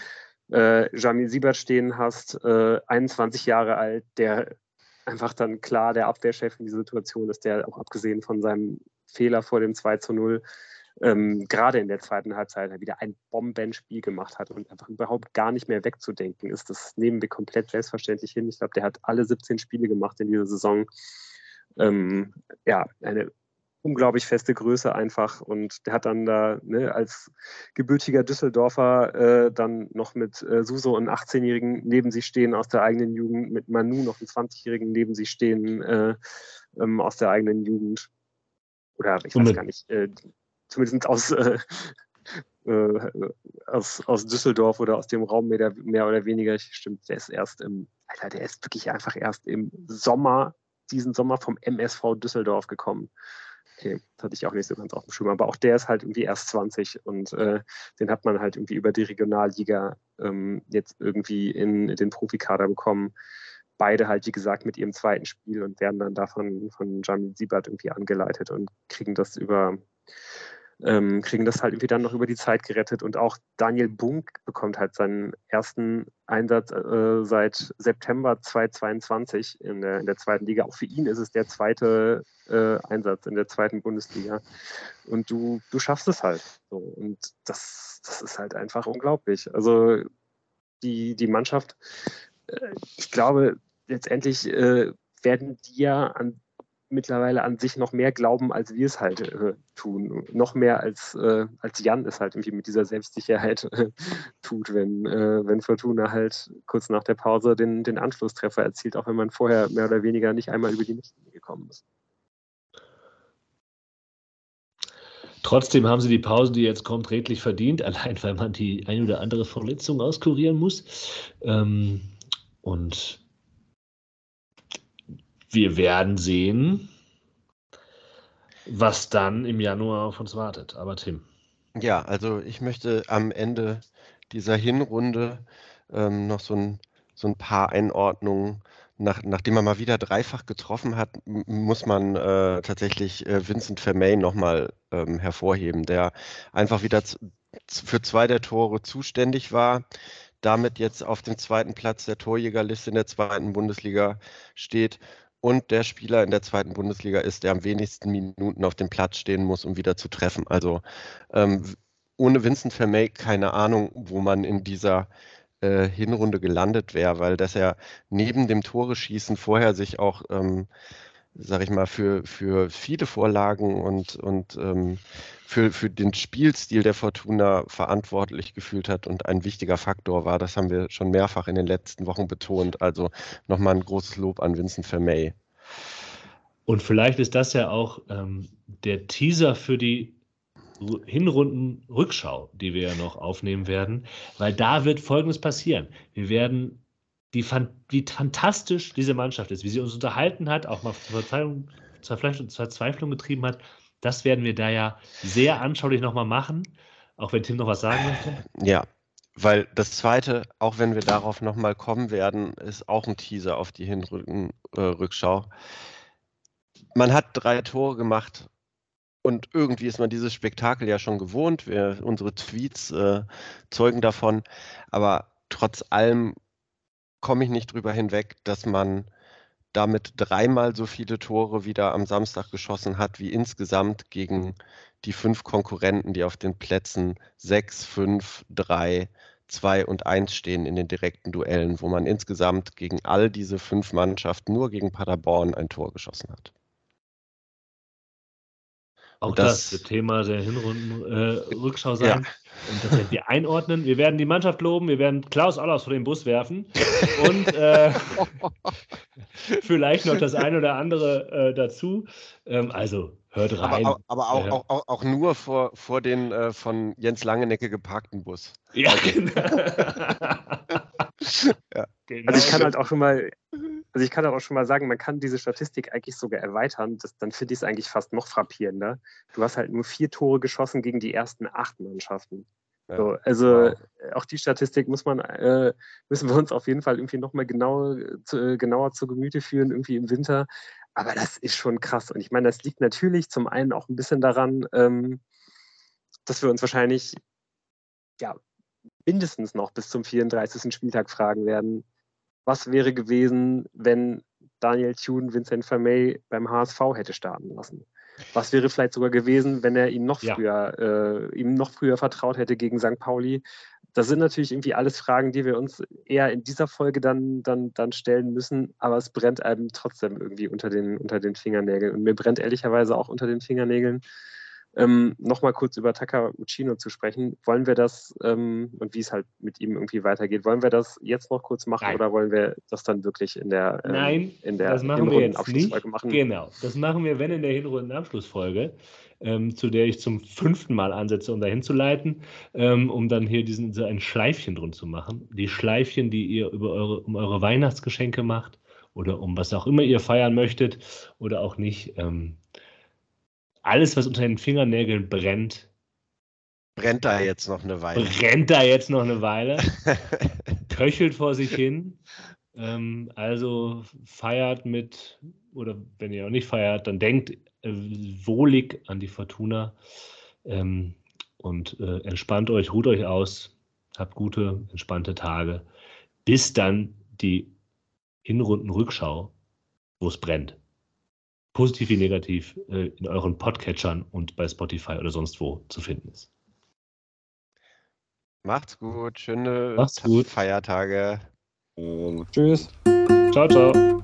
S1: äh, Jamil Siebert stehen hast, äh, 21 Jahre alt, der einfach dann klar der Abwehrchef in dieser Situation ist, der auch abgesehen von seinem Fehler vor dem 2 zu 0 ähm, gerade in der zweiten Halbzeit wieder ein Bombenspiel gemacht hat und einfach überhaupt gar nicht mehr wegzudenken ist. Das nehmen wir komplett selbstverständlich hin. Ich glaube, der hat alle 17 Spiele gemacht in dieser Saison. Ähm, ja, eine unglaublich feste Größe einfach und der hat dann da ne, als gebürtiger Düsseldorfer äh, dann noch mit äh, Suso einen 18-Jährigen neben sich stehen aus der eigenen Jugend, mit Manu noch einen 20-Jährigen neben sich stehen äh, ähm, aus der eigenen Jugend. Oder ich weiß gar nicht, äh, zumindest aus, äh, äh, aus, aus Düsseldorf oder aus dem Raum mehr, mehr oder weniger. Stimmt, der ist erst im, Alter, der ist wirklich einfach erst im Sommer, diesen Sommer vom MSV Düsseldorf gekommen. Okay, das hatte ich auch nicht so ganz auf dem Schirm. Aber auch der ist halt irgendwie erst 20 und äh, den hat man halt irgendwie über die Regionalliga ähm, jetzt irgendwie in, in den Profikader bekommen. Beide halt, wie gesagt, mit ihrem zweiten Spiel und werden dann davon von Jamil Siebert irgendwie angeleitet und kriegen das über ähm, kriegen das halt irgendwie dann noch über die Zeit gerettet. Und auch Daniel Bunk bekommt halt seinen ersten Einsatz äh, seit September 2022 in der, in der zweiten Liga. Auch für ihn ist es der zweite äh, Einsatz in der zweiten Bundesliga. Und du, du schaffst es halt. So. Und das, das ist halt einfach unglaublich. Also die, die Mannschaft, äh, ich glaube, letztendlich äh, werden die ja an mittlerweile an sich noch mehr glauben, als wir es halt äh, tun. Noch mehr als, äh, als Jan es halt irgendwie mit dieser Selbstsicherheit äh, tut, wenn, äh, wenn Fortuna halt kurz nach der Pause den, den Anschlusstreffer erzielt, auch wenn man vorher mehr oder weniger nicht einmal über die Mittellinie gekommen ist.
S2: Trotzdem haben sie die Pause, die jetzt kommt, redlich verdient, allein weil man die ein oder andere Verletzung auskurieren muss. Ähm, und wir werden sehen, was dann im Januar auf uns wartet. Aber Tim.
S3: Ja, also ich möchte am Ende dieser Hinrunde ähm, noch so ein, so ein paar Einordnungen nach, nachdem man mal wieder dreifach getroffen hat, muss man äh, tatsächlich äh, Vincent Vermey nochmal ähm, hervorheben, der einfach wieder für zwei der Tore zuständig war, damit jetzt auf dem zweiten Platz der Torjägerliste in der zweiten Bundesliga steht und der Spieler in der zweiten Bundesliga ist, der am wenigsten Minuten auf dem Platz stehen muss, um wieder zu treffen. Also ähm, ohne Vincent Vermey keine Ahnung, wo man in dieser äh, Hinrunde gelandet wäre, weil dass er neben dem Tore schießen vorher sich auch, ähm, sag ich mal, für, für viele Vorlagen und, und ähm, für, für den Spielstil der Fortuna verantwortlich gefühlt hat und ein wichtiger Faktor war. Das haben wir schon mehrfach in den letzten Wochen betont. Also nochmal ein großes Lob an Vincent Vermey.
S2: Und vielleicht ist das ja auch ähm, der Teaser für die Hinrunden-Rückschau, die wir ja noch aufnehmen werden, weil da wird Folgendes passieren. Wir werden, die, wie fantastisch diese Mannschaft ist, wie sie uns unterhalten hat, auch mal zur Verzweiflung, Verzweiflung getrieben hat, das werden wir da ja sehr anschaulich nochmal machen, auch wenn Tim noch was sagen möchte.
S3: Ja, weil das Zweite, auch wenn wir darauf nochmal kommen werden, ist auch ein Teaser auf die Hinrückschau. Äh, man hat drei Tore gemacht und irgendwie ist man dieses Spektakel ja schon gewohnt. Wir, unsere Tweets äh, zeugen davon. Aber trotz allem komme ich nicht drüber hinweg, dass man damit dreimal so viele Tore wieder am Samstag geschossen hat, wie insgesamt gegen die fünf Konkurrenten, die auf den Plätzen 6, 5, 3, 2 und 1 stehen in den direkten Duellen, wo man insgesamt gegen all diese fünf Mannschaften nur gegen Paderborn ein Tor geschossen hat.
S2: Auch das, das, wird Thema der Hinrunden-Rückschau äh, sein. Ja. Und das werden wir einordnen. Wir werden die Mannschaft loben, wir werden Klaus Allaus vor den Bus werfen. Und äh, vielleicht noch das eine oder andere äh, dazu. Ähm, also hört rein.
S3: Aber, aber auch, auch, auch, auch, nur vor, vor den äh, von Jens Langenecke geparkten Bus.
S2: Ja, genau.
S1: ja. Genau. Also ich kann halt auch schon mal, also ich kann auch schon mal sagen, man kann diese Statistik eigentlich sogar erweitern. Das, dann finde ich es eigentlich fast noch frappierender. Du hast halt nur vier Tore geschossen gegen die ersten acht Mannschaften. Ja. So, also wow. auch die Statistik muss man, äh, müssen wir uns auf jeden Fall irgendwie nochmal genau, zu, äh, genauer zu Gemüte führen, irgendwie im Winter. Aber das ist schon krass. Und ich meine, das liegt natürlich zum einen auch ein bisschen daran, ähm, dass wir uns wahrscheinlich ja, mindestens noch bis zum 34. Spieltag fragen werden, was wäre gewesen, wenn Daniel Thune Vincent Vermey beim HSV hätte starten lassen. Was wäre vielleicht sogar gewesen, wenn er ihm noch früher, ja. äh, ihm noch früher vertraut hätte gegen St. Pauli? Das sind natürlich irgendwie alles Fragen, die wir uns eher in dieser Folge dann, dann, dann stellen müssen, aber es brennt einem trotzdem irgendwie unter den, unter den Fingernägeln. Und mir brennt ehrlicherweise auch unter den Fingernägeln, ähm, Nochmal kurz über Taka Uchino zu sprechen. Wollen wir das ähm, und wie es halt mit ihm irgendwie weitergeht, wollen wir das jetzt noch kurz machen Nein. oder wollen wir das dann wirklich in der,
S2: ähm, Nein, in der
S1: das
S2: machen wir jetzt nicht. machen? Genau, das machen wir, wenn in der Hinrundenabschlussfolge. Ähm, zu der ich zum fünften Mal ansetze, um dahin zu leiten, ähm, um dann hier diesen, so ein Schleifchen drin zu machen. Die Schleifchen, die ihr über eure, um eure Weihnachtsgeschenke macht oder um was auch immer ihr feiern möchtet oder auch nicht. Ähm, alles, was unter den Fingernägeln brennt,
S3: brennt da jetzt noch eine Weile.
S2: Brennt da jetzt noch eine Weile. köchelt vor sich hin. Ähm, also feiert mit, oder wenn ihr auch nicht feiert, dann denkt äh, wohlig an die Fortuna ähm, und äh, entspannt euch, ruht euch aus, habt gute, entspannte Tage, bis dann die Hinrunden-Rückschau, wo es brennt positiv wie negativ, äh, in euren Podcatchern und bei Spotify oder sonst wo zu finden ist.
S3: Macht's gut, schöne
S2: Macht's gut.
S3: Feiertage.
S2: Tschüss. Ciao, ciao.